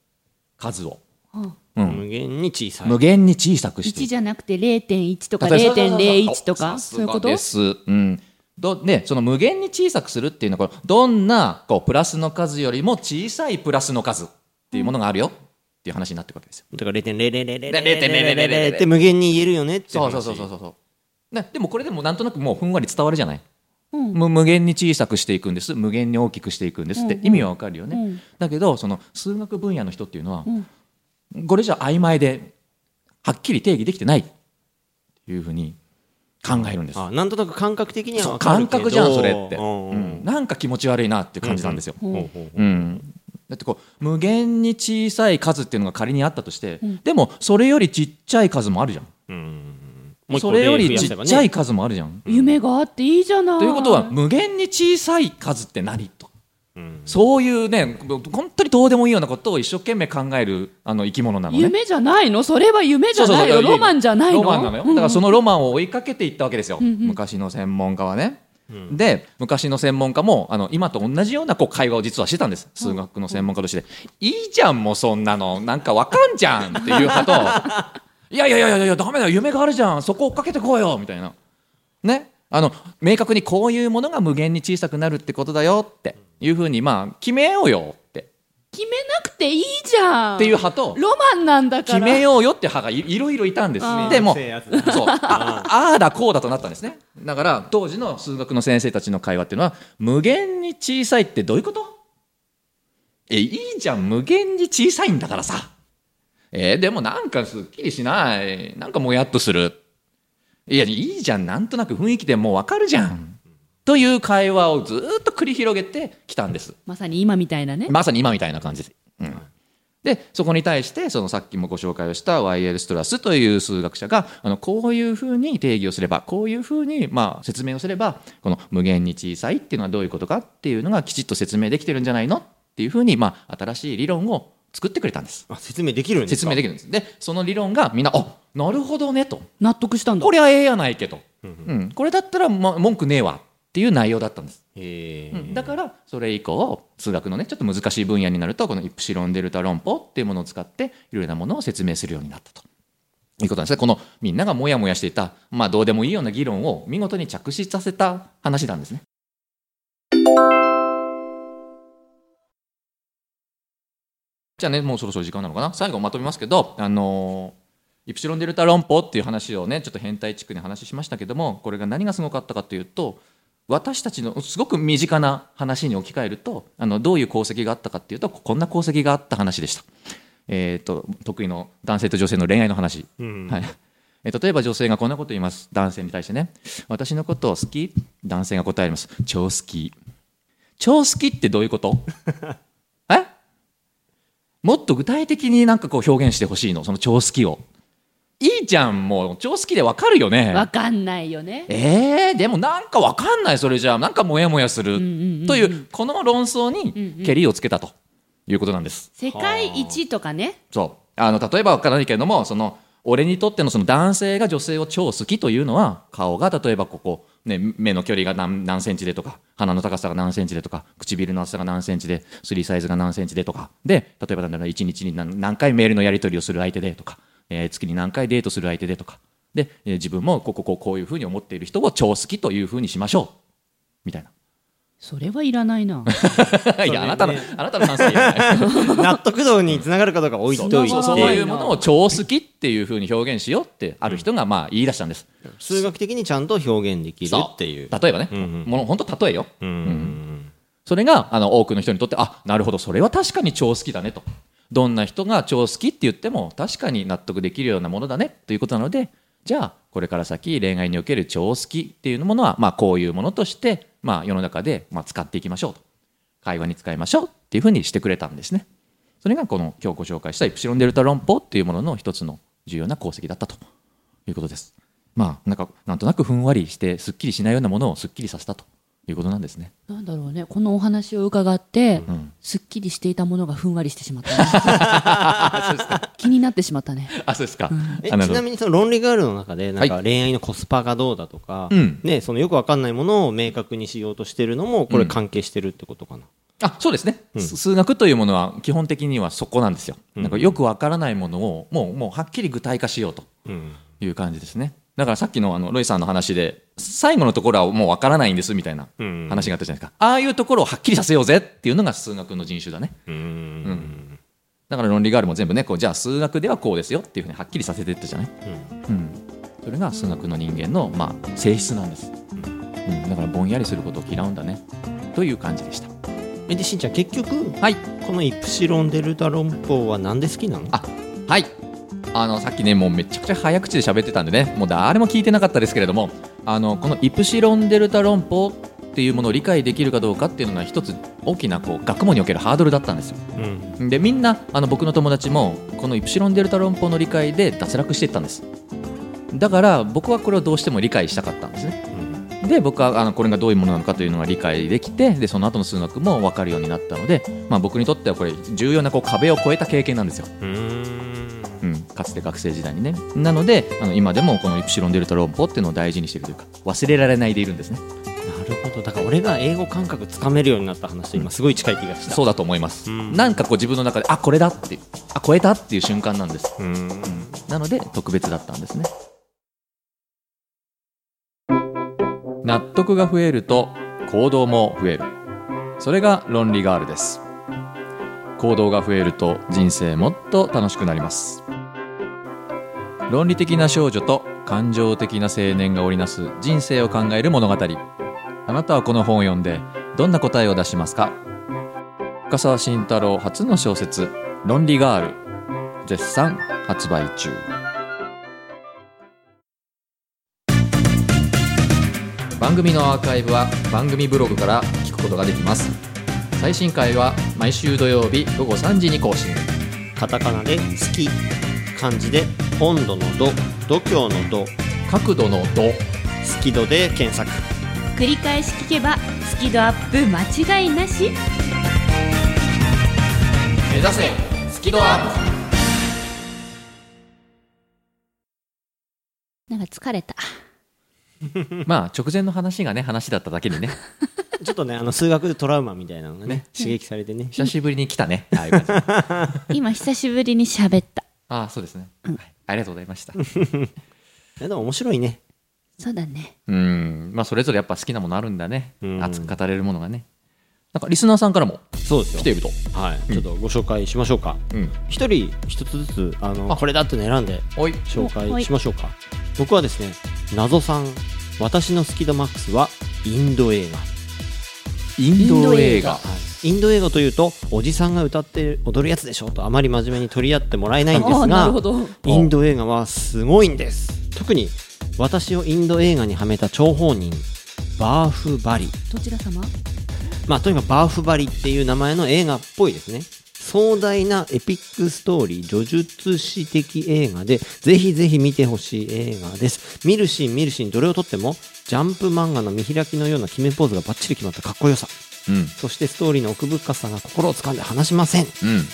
数を、うん。うん、無限に小さい。無限に小さくしてい1くじゃなくて0.1とかあそうそうそうそう。0.01とかそういうこと？がです。うん。どね、その無限に小さくするっていうのはこれどんなこうプラスの数よりも小さいプラスの数っていうものがあるよっていう話になっていくわけですよ。だから0.0000000.0000って無限に言えるよねってそう話そうそうそうそう。ね、でもこれでもなんとなくもうふんわり伝わるじゃない。うんむ無限に小さくしていくんです無限に大きくしていくんですって、うんうん意味はわかるよね、うんだけどその数学分野の人っていうのは、うんこれじゃ曖昧ではっきり定義できてないっていうふうに考えるんです。あなんとなく感覚的にはそう分かるけど。感覚じゃんそれって、うんうん。なんか気持ち悪いなっていう感じなんですよ、ほうん。だってこう無限に小さい数っていうのが仮にあったとして、でもそれよりちっちゃい数もあるじゃん、うんそれよりちっちゃい数もあるじゃん、夢があっていいじゃない。ということは無限に小さい数って何？とうん。そういうね本当にどうでもいいようなことを一生懸命考えるあの生き物なのね。夢じゃないの？それは夢じゃないよそうそうそう。ロマンじゃないの？ロマンなのよ。だからそのロマンを追いかけていったわけですよ、んうん。昔の専門家はね。で昔の専門家もあの今と同じようなこう会話を実はしてたんです。数学の専門家として「いいじゃんもうそんなの。なんかわかんじゃん」っていう派と「いやいやいやいやいやダメだよ夢があるじゃん。そこ追っかけてこうよ」みたいな。ね。あの明確にこういうものが無限に小さくなるってことだよっていうふうにまあ決めようよって。決めなくていいじゃん。っていう派とロマンなんだから。決めようよって派がいいろいろいたんですあーでもそう。ああーだこうだとなったんですね。だから当時の数学の先生たちの会話っていうのは無限に小さいってどういうこと？えいいじゃん無限に小さいんだからさ。えーでもなんかすっきりしない。なんかもやっとする。いやいいじゃんなんとなく雰囲気でもうわかるじゃんという会話をずーっと繰り広げてきたんです。まさに今みたいなね。まさに今みたいな感じです。うん。でそこに対してそのさっきもご紹介をした YL ストラスという数学者があのこういうふうに定義をすればこういうふうにまあ説明をすればこの無限に小さいっていうのはどういうことかっていうのがきちっと説明できてるんじゃないのっていうふうにまあ新しい理論を作ってくれたんです。あ説明できるんですか？説明できるんです。でその理論がみんなあなるほどねと。納得したんだ。これはええやないけと、うん、これだったら、ま、文句ねえわっていう内容だったんです。うん。だからそれ以降数学のねちょっと難しい分野になるとこのイプシロンデルタ論法っていうものを使っていろいろなものを説明するようになったと。いうことなんですね。このみんながモヤモヤしていたまあどうでもいいような議論を見事に着手させた話なんですね。じゃあねもうそろそろ時間なのかな？最後まとめますけどあのーイプシロンデルタ論法っていう話をねちょっと変態地区に話しましたけどもこれが何がすごかったかというと私たちのすごく身近な話に置き換えるとあのどういう功績があったかっていうとこんな功績があった話でした。えー、と得意の男性と女性の恋愛の話、うん。はい。えー例えば女性がこんなこと言います。男性に対してね。私のことを好き？男性が答えます。超好き。超好きってどういうこと？え？もっと具体的になんかこう表現してほしいの？その超好きをいいじゃんもう超好きでわかるよね。わかんないよね。えー、でもなんかわかんないそれじゃあ。なんかモヤモヤする。うんうんうんうん。というこの論争にけりをつけたということなんです。世界一とかね。そう。あの例えばわからないけれどもその俺にとってのその男性が女性を超好きというのは顔が例えばここ、ね、目の距離が何何センチでとか鼻の高さが何センチでとか唇の厚さが何センチでスリーサイズが何センチでとか。で例えばなんだろう1日に何何回メールのやり取りをする相手でとか、えー月に何回デートする相手でとか。で、えー自分もこここうこういうふうに思っている人を超好きというふうにしましょう。みたいな。それはいらないな。いやあなたのあなたの感想はいらない。納得度につながるかどうか置いといて。そういうものを超好きっていうふうに表現しようってある人がまあ言い出したんです。数学的にちゃんと表現できるっていう。例えばね、もの本当例えよ。うんうん。それがあの多くの人にとってあなるほど。それは確かに超好きだねと。どんな人が超好きって言っても確かに納得できるようなものだねということなのでじゃあこれから先恋愛における超好きっていうものはまあこういうものとしてまあ世の中でまあ使っていきましょうと会話に使いましょうっていうふうにしてくれたんですね。それがこの今日ご紹介したイプシロンデルタ論法っていうものの一つの重要な功績だったということです。まあなんかなんとなくふんわりしてすっきりしないようなものをすっきりさせたということなんですね。なんだろうね。このお話を伺って、ん。すっきりしていたものがふんわりしてしまった、ね、気になってしまったね。あそうですか。えあのちなみにその論理ガールの中でなんかはい。恋愛のコスパがどうだとか、うん。ね、そのよくわかんないものを明確にしようとしてるのもこれ関係してるってことかな、あそうですね、す数学というものは基本的にはそこなんですよ、なんかよくわからないものをもうもうはっきり具体化しようとうん。いう感じですねだからさっきのあのロイさんの話で最後のところはもうわからないんですみたいなうん。話があったじゃないですか、ああいうところをはっきりさせようぜっていうのが数学の人種だね。うん。だから論理ガールも全部ねこうじゃあ数学ではこうですよっていうふうにはっきりさせていったじゃない、うん。それが数学の人間の、まあ、性質なんです、うん、だからぼんやりすることを嫌うんだね。という感じでした。えでしんちゃん結局はい。このイプシロンデルタ論法はなんで好きなの？あはいあのさっきねもうめちゃくちゃ早口で喋ってたんでねもう誰も聞いてなかったですけれどもあのこのイプシロンデルタ論法っていうものを理解できるかどうかっていうのが一つ大きなこう学問におけるハードルだったんですよ。うん。でみんなあの僕の友達もこのイプシロンデルタ論法の理解で脱落していったんです。だから僕はこれをどうしても理解したかったんですね。で僕はあのこれがどういうものなのかというのが理解できてでその後の数学も分かるようになったので、まあ、僕にとってはこれ重要なこう壁を越えた経験なんですよ、うーん。うん、かつて学生時代にね。なのであの今でもこのイプシロンデルタ論法っていうのを大事にしているというか忘れられないでいるんですね。なるほど。だから俺が英語感覚つかめるようになった話と今すごい近い気がした。そうだと思います、うん。なんかこう自分の中であこれだってあ超えたっていう瞬間なんです、うん、なので特別だったんですね。納得が増えると行動も増える。それが論理ガールです。行動が増えると人生もっと楽しくなります論理的な少女と感情的な青年が織りなす人生を考える物語。あなたはこの本を読んでどんな答えを出しますか？深沢慎太郎初の小説「論理ガール」絶賛発売中。番組のアーカイブは番組ブログから聞くことができます。最新回は毎週土曜日午後3時に更新。カタカナで「好き」漢字で「温度の度」「度胸の度」角度の度「好き度」で検索。繰り返し聞けばスキドアップ間違いなし。目指せスキドアッなんか疲れた。プ まあ直前の話がね話だっただけにね。ちょっとねあの数学でトラウマみたいなのがね刺激されてね。久しぶりに来たね。ああいう感じ今久しぶりに喋ったああそうですね、はい、ありがとうございました。でも面白いね。そうだね。うん。まあそれぞれやっぱ好きなものあるんだね。うん。熱く語れるものがね。なんかリスナーさんからもそうですよ。来ていると。はい、ちょっとご紹介しましょうか。うん。一人一つずつあのあ。これだって選んでおい。紹介しましょうか。僕はですね謎さん私のスキドマックスはインド映画。インド映画。はい、インド映画というとおじさんが歌って踊るやつでしょとあまり真面目に取り合ってもらえないんですがインド映画はすごいんです。特に私をインド映画にはめた張本人バーフバリ。どちら様？まあとにかくバーフバリっていう名前の映画っぽいですね。壮大なエピックストーリー叙事詩的映画でぜひぜひ見てほしい映画です。見るシーン見るシーンどれをとってもジャンプ漫画の見開きのような決めポーズがバッチリ決まったかっこよさうん。そしてストーリーの奥深さが心を掴んで離しません。うん。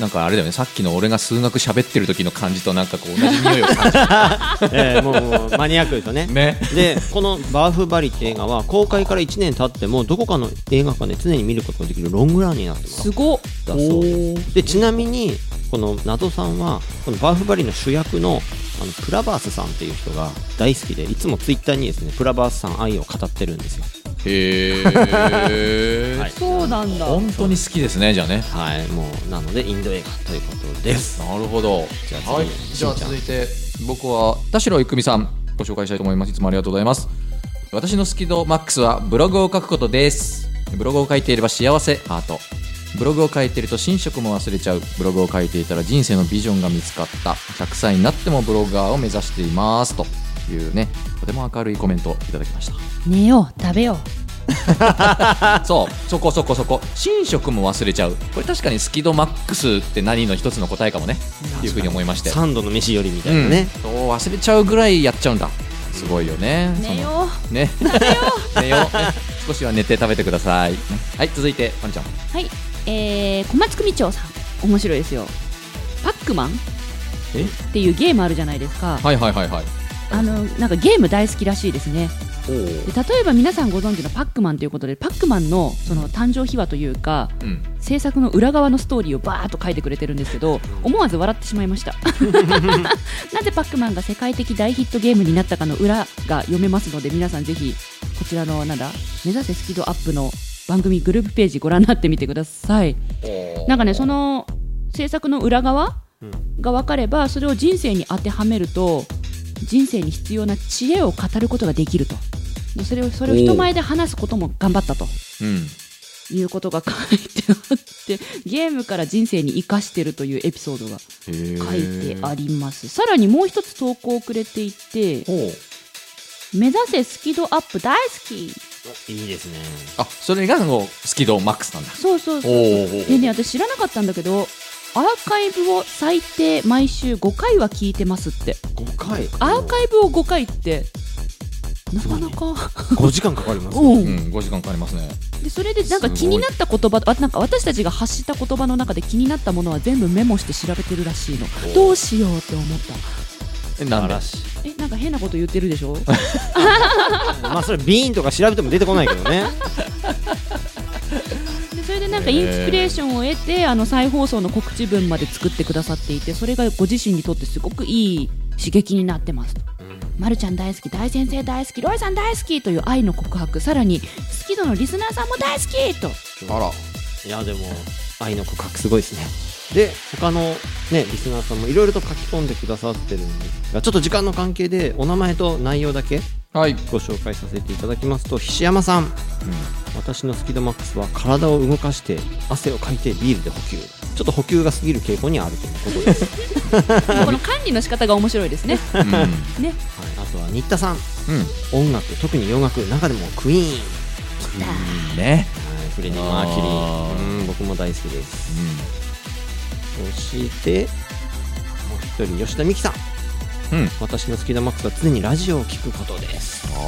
なんかあれだよね。さっきの俺が数学喋ってる時の感じとなんかこう同じ匂いを感じ えーもうもうマニアックですよね。ね。でこの「バーフバリ」って映画は公開から1年経ってもどこかの映画館で常に見ることができるロングランになってます。すごっ。だそうです。でちなみにこの謎さんはこのバーフバリの主役のあのプラバースさんっていう人が大好きでいつもツイッターにですねプラバースさん愛を語ってるんですよへえ、はい。そうなんだ。本当に好きですねじゃあね。はい。もうなのでインド映画ということです。なるほど。じゃあ次はい、じゃあ続いて僕は田代郁美さんご紹介したいと思います。いつもありがとうございます。私のスキドマックスはブログを書くことです。ブログを書いていれば幸せハート。ブログを書いていると寝食も忘れちゃう。ブログを書いていたら人生のビジョンが見つかった。100歳になってもブロガーを目指しています。というねとても明るいコメントをいただきました。寝よう食べよ そうそこそこそこ。寝食も忘れちゃう。これ確かにスキドマックスって何の一つの答えかもね。っていうふうに思いまして。サンドの飯よりみたいなね、うん、そう忘れちゃうぐらいやっちゃうんだ。すごいよね。う寝よう。うね。寝よう。ね。少しは寝て食べてください。ね。はい続いてパンちゃん。はい。えー、小松組長さん。面白いですよ。パックマンえ？っていうゲームあるじゃないですか。はいはいはいはいあのなんかゲーム大好きらしいですね。で例えば皆さんご存知のパックマンということでパックマンのその誕生秘話というかうん。制作の裏側のストーリーをバーッと書いてくれてるんですけど思わず笑ってしまいました。なぜパックマンが世界的大ヒットゲームになったかの裏が読めますので皆さんぜひこちらのなんだ目指せスキドアップの番組グループページご覧になってみてください。なんかねその制作の裏側が分かればそれを人生に当てはめると人生に必要な知恵を語ることができると。でそれをそれを人前で話すことも頑張ったと。うんいうことが書いてあってゲームから人生に生かしてるというエピソードがへ書いてあります。さらにもう一つ投稿をくれていてお「目指せスキドアップ大好き。いいですね。あそれがもうスキドマックスなんだ」そうそうそうおー。でね私知らなかったんだけどアーカイブを最低毎週5回は聞いてますって。5回？アーカイブを5回ってなかなか。5時間かかりますうん。うん5時間かかりますね。でそれでなんか気になった言葉あなんか私たちが発した言葉の中で気になったものは全部メモして調べてるらしいの。どうしようって思った。えなんで？嵐えなんか変なこと言ってるでしょ？まあそれビーンとか調べても出てこないけどねなんかインスピレーションを得てあの再放送の告知文まで作ってくださっていてそれがご自身にとってすごくいい刺激になってますと。まるちゃん大好き大先生大好きロイさん大好きという愛の告白さらに好き度のリスナーさんも大好きと。あら。いやでも愛の告白すごいですね。で他のねリスナーさんもいろいろと書き込んでくださってるんですがちょっと時間の関係でお名前と内容だけはい。ご紹介させていただきますと菱山さん。私のスキドマックスは体を動かして汗をかいてビールで補給。ちょっと補給が過ぎる傾向にあるということです、この管理の仕方が面白いですね。うん。ね。はい、あとは新田さん。うん。音楽特に洋楽中でもクイーン、はい、いいね。フレディ・マーキュリあー。うん僕も大好きです。そしてもう一人吉田美紀さんうん。うん私のスキドマックスは常にラジオを聞くことです。ああ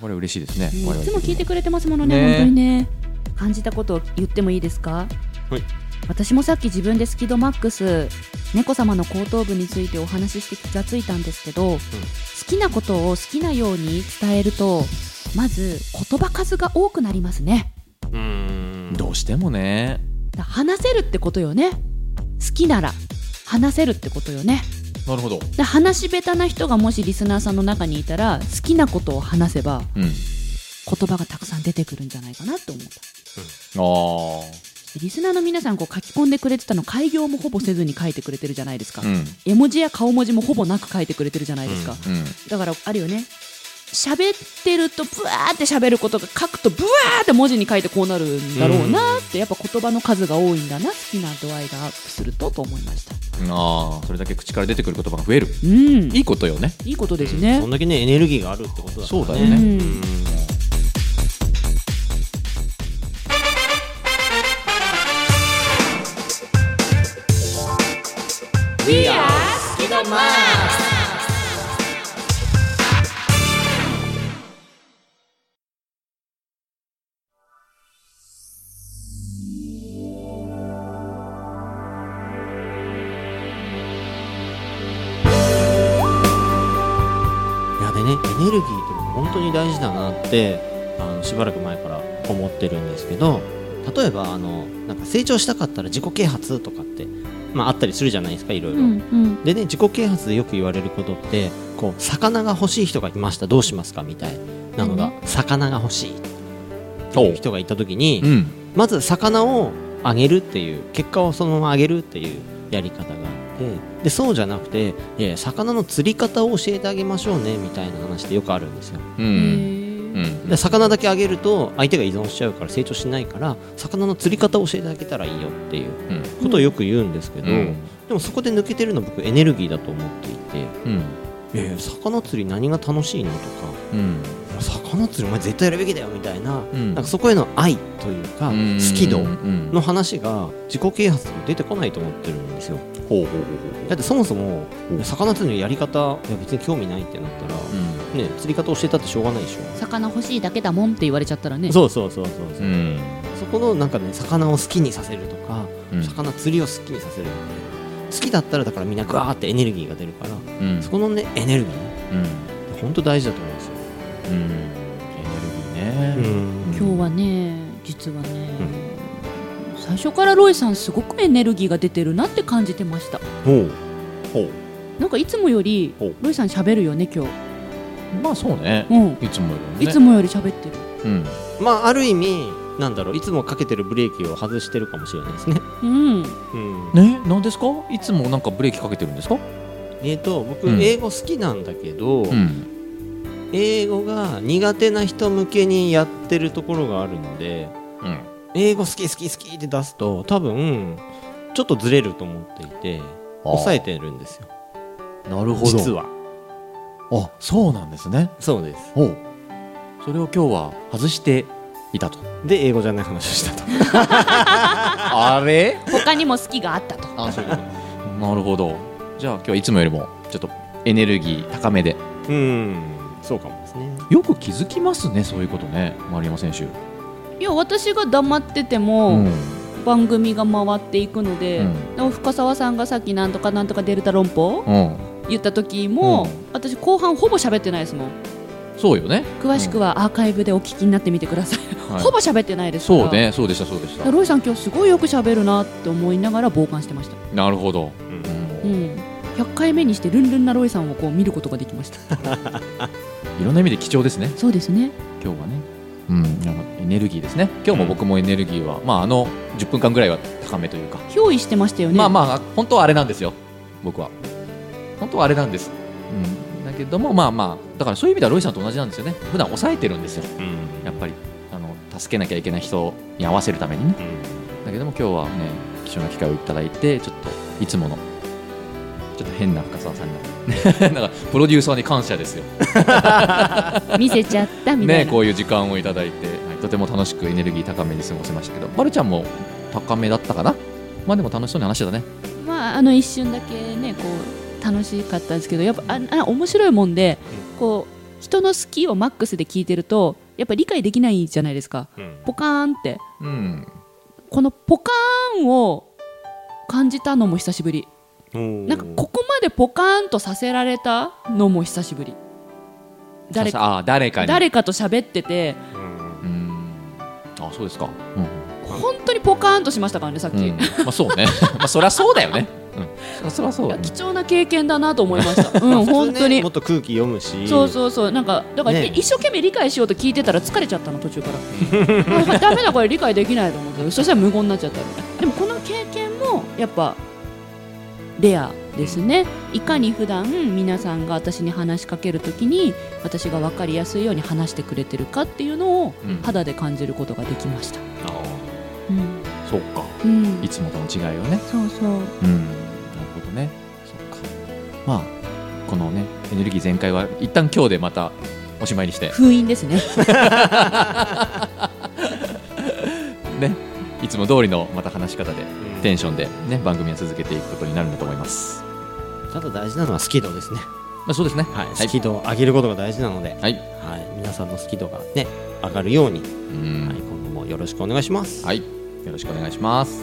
これ嬉しいですね。いつも聞いてくれてますものねね。本当にね感じたことを言ってもいいですか？はい。私もさっき自分でスキドマックス猫様の後頭部についてお話しして気がついたんですけど、好きなことを好きなように伝えるとまず言葉数が多くなりますね。うん。どうしてもね。だ話せるってことよね。好きなら話せるってことよねなるほど。だ話し下手な人がもしリスナーさんの中にいたら好きなことを話せばうん。言葉がたくさん出てくるんじゃないかなと思った。あリスナーの皆さんこう書き込んでくれてたの開業もほぼせずに書いてくれてるじゃないですか、あうん。絵文字や顔文字もほぼなく書いてくれてるじゃないですか、うん。だからあるよね喋ってるとブワーって喋ることが書くとブワーって文字に書いてこうなるんだろうなってやっぱ言葉の数が多いんだな好きな度合いがアップするとと思いました。ああそれだけ口から出てくる言葉が増える。うん。いいことよねいいことですね。そんだけねエネルギーがあるってことだね。そうだよね。うん。うん。We are 好きだマい大事だなってあのしばらく前から思ってるんですけど例えばあのなんか成長したかったら自己啓発とかって、まあ、あったりするじゃないですかいろいろ。うんうん。でね自己啓発でよく言われることってこう魚が欲しい人がいましたどうしますかみたいなのが、魚が欲しいっていう人がいた時に、うん。まず魚をあげるっていう結果をそのままあげるっていうやり方がでそうじゃなくていやいや魚の釣り方を教えてあげましょうねみたいな話ってよくあるんですよ。うへん。うーん。で魚だけあげると相手が依存しちゃうから成長しないから魚の釣り方を教えてあげたらいいよっていううん。ことをよく言うんですけど、うん。でもそこで抜けてるの僕エネルギーだと思っていてうん。いやいや魚釣り何が楽しいのとかうん魚釣りお前絶対やるべきだよみたいな,、うん。なんかそこへの愛というかうん。好き度うん。の話が自己啓発で出てこないと思ってるんですよ。だってそもそも魚釣りのやり方いや別に興味ないってなったら、うん。ね釣り方教えたってしょうがないでしょ。魚欲しいだけだもんって言われちゃったらね。そうそうそうそうそう、うん。そこのなんかね魚を好きにさせるとか、うん。魚釣りを好きにさせるって好きだったらだからみんなグワーってエネルギーが出るから、うん。そこのねエネルギーうん。本当大事だと思う。んですよ、うん。エネルギーね。今日はね実はね、最初からロイさんすごくエネルギーが出てるなって感じてました。ほう。ほう。なんかいつもよりロイさん喋るよね今日。まあそうね。うん。いつもよりね。いつもより喋ってる。うん。まあある意味なんだろういつもかけてるブレーキを外してるかもしれないですね、うん。うん、ね？何ですか？いつもなんかブレーキかけてるんですか？えーと僕、うん。英語好きなんだけど、うん英語が苦手な人向けにやってるところがあるのでうん。英語好き好き好きって出すと多分ちょっとずれると思っていて抑えてるんですよ。なるほど。実は。あそうなんですね。そうです。ほう。それを今日は外していたと。で英語じゃない話をしたと。あれ？他にも好きがあったと。あそういうこと。なるほど。じゃあ今日はいつもよりもちょっとエネルギー高めで。うんそうかもですね。よく気づきますねそういうことね丸山選手、いや私が黙ってても、うん。番組が回っていくので、うん。でも深澤さんがさっきなんとかなんとかデルタ論法うん、言った時も、うん。私後半ほぼ喋ってないですもん。そうよね。詳しくはアーカイブでお聞きになってみてください、はい。ほぼ喋ってないですから。そうねそうでしたそうでした。ロイさん今日すごいよく喋るなって思いながら傍観してました、なるほど、うん。うん。うん、100回目にしてルンルンなロイさんをこう見ることができました。いろんな意味で貴重ですね。そうですね。今日はね。うん。なんかエネルギーですね。今日も僕もエネルギーは、まああの10分間ぐらいは高めというか、憑依してましたよね。まあまあ本当はあれなんですよ。僕は。本当はあれなんです。うん。だけどもまあまあだからそういう意味ではロイさんと同じなんですよね。普段抑えてるんですよ。うん。やっぱりあの助けなきゃいけない人に合わせるためにね。だけども今日はね貴重な機会をいただいてちょっといつものちょっと変な深澤さんになる。なんかプロデューサーに感謝ですよ。見せちゃったみたいな、ねこういう時間をいただいて、はい、とても楽しくエネルギー高めに過ごせましたけど。まるちゃんも高めだったかな？まあでも楽しそうに話してたね。まああの一瞬だけねこう楽しかったんですけどやっぱああ面白いもんで、こう人の好きをマックスで聞いてるとやっぱ理解できないじゃないですか。うん。ポカーンって。うん。このポカーンを感じたのも久しぶり。うんなんかここまでポカーンとさせられたのも久しぶり。誰かああ誰かに。誰かと喋ってて。あそうですか。うん。本当にポカーンとしましたからねさっき、うん。いまあそうね。まあそりゃそうだよね。うん。そりゃそうだやね。貴重な経験だなと思いました。うん本当に。もっと空気読むし。そうそうそう。なんかだから、ね。一生懸命理解しようと聞いてたら疲れちゃったの途中から。あダメだこれ理解できないと思って。そしたら無言になっちゃった。でもこの経験もやっぱレアですね。いかに普段皆さんが私に話しかけるときに私が分かりやすいように話してくれてるかっていうのをうん。肌で感じることができました、あうん。ーそうか。うん。いつもとの違いをね。そうそう。うん。なるほどね。そっか。まあこのねエネルギー全開は一旦今日でまたおしまいにして。封印ですね。ね。いつも通りのまた話し方で。うんテンションでね番組を続けていくことになるんだと思います。ただ大事なのは好き度ですね。まあそうですね。はい、はい。好き度を上げることが大事なので、はい。はい。皆さんの好き度がね上がるように、うん。はい、今後もよろしくお願いします。はい。よろしくお願いします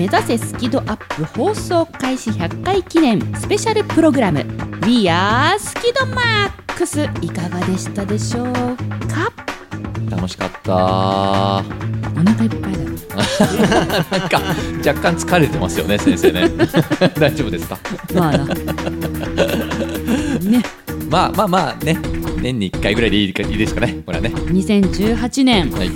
目指せスキドアップ放送開始100回記念スペシャルプログラム。We are スキドマックスいかがでしたでしょうか？楽しかった。お腹いっぱいだ。なんか若干疲れてますよね先生ね。大丈夫ですか？まあな。ね。まあまあまあね。年に1回ぐらいでいいかいいですかね。これはね。2018年。はい。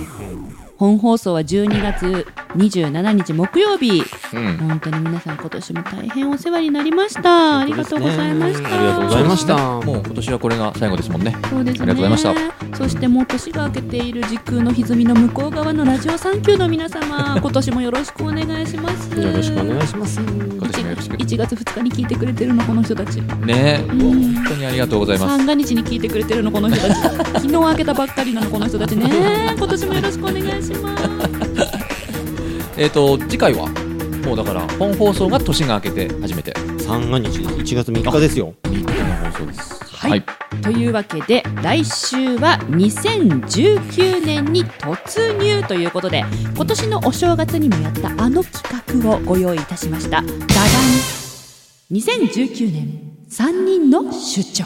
本放送は12月27日木曜日うん本当に皆さん今年も大変お世話になりましたありがとうございましたありがとうございました。もう今年はこれが最後ですもんねそうですね。ありがとうございましたそしてもう年が明けている時空の歪みの向こう側のラジオサンキューの皆様、今年もよろしくお願いします。よろしくお願いします。今年もよろしく1月2日に聞いてくれてるのこの人たち。ねん本当にありがとうございます三が日に聞いてくれてるのこの人たち。昨日明けたばっかりなのこの人たちね。今年もよろしくお願いします。えっ、と次回はもうだから本放送が年が明けて初めて。三が日です。1月3日ですよ。3日の放送です。はい。というわけで来週は2019年に突入ということで今年のお正月にもやったあの企画をご用意いたしました。ダダン。2019年3人の出張。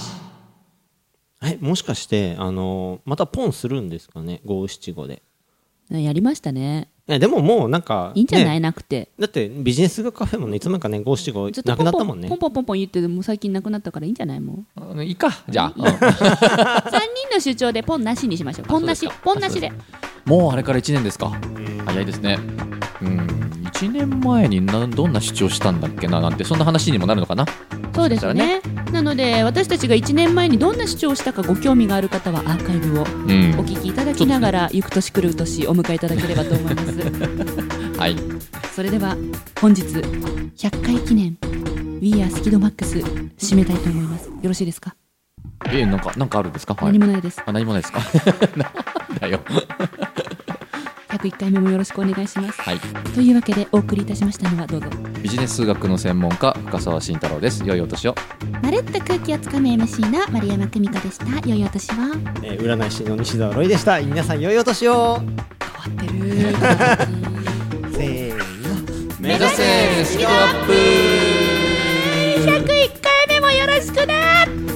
え、もしかして、あのーまたポンするんですかね、五七五で。やりましたね。え、でももうなんか、いいんじゃない、ねなくて。だってビジネスカフェもね、いつもかね、五七五なくなったもんね。ンポン。ポンポンポン言ってもう最近なくなったからいいんじゃない？もう。いいかじゃあ、3 人の出張でポンなしにしましょう。ポンなしポンなしで。もうあれから1年ですか？早いですね。うん1年前になどんな主張したんだっけななんてそんな話にもなるのかな？そうですね。なので私たちが1年前にどんな主張をしたかご興味がある方はアーカイブをうん。お聞きいただきながら、行く年来る年お迎えいただければと思います。はい。それでは本日100回記念 We Are スキドマックス締めたいと思います。よろしいですか？えなんかなんかあるんですか？はい。何もないです。あ何もないですか？だよ101回目もよろしくお願いします、はい、というわけでお送りいたしましたのはどうぞ。ビジネス数学の専門家深澤慎太郎です。良いお年を。まるっと空気をつかむ MC の丸山久美子でした。良いお年を、えー、占い師の西澤ロイでした。皆さん良いお年を。変わってる。せーの。目指せ。スキルアップ。101回目もよろしくね。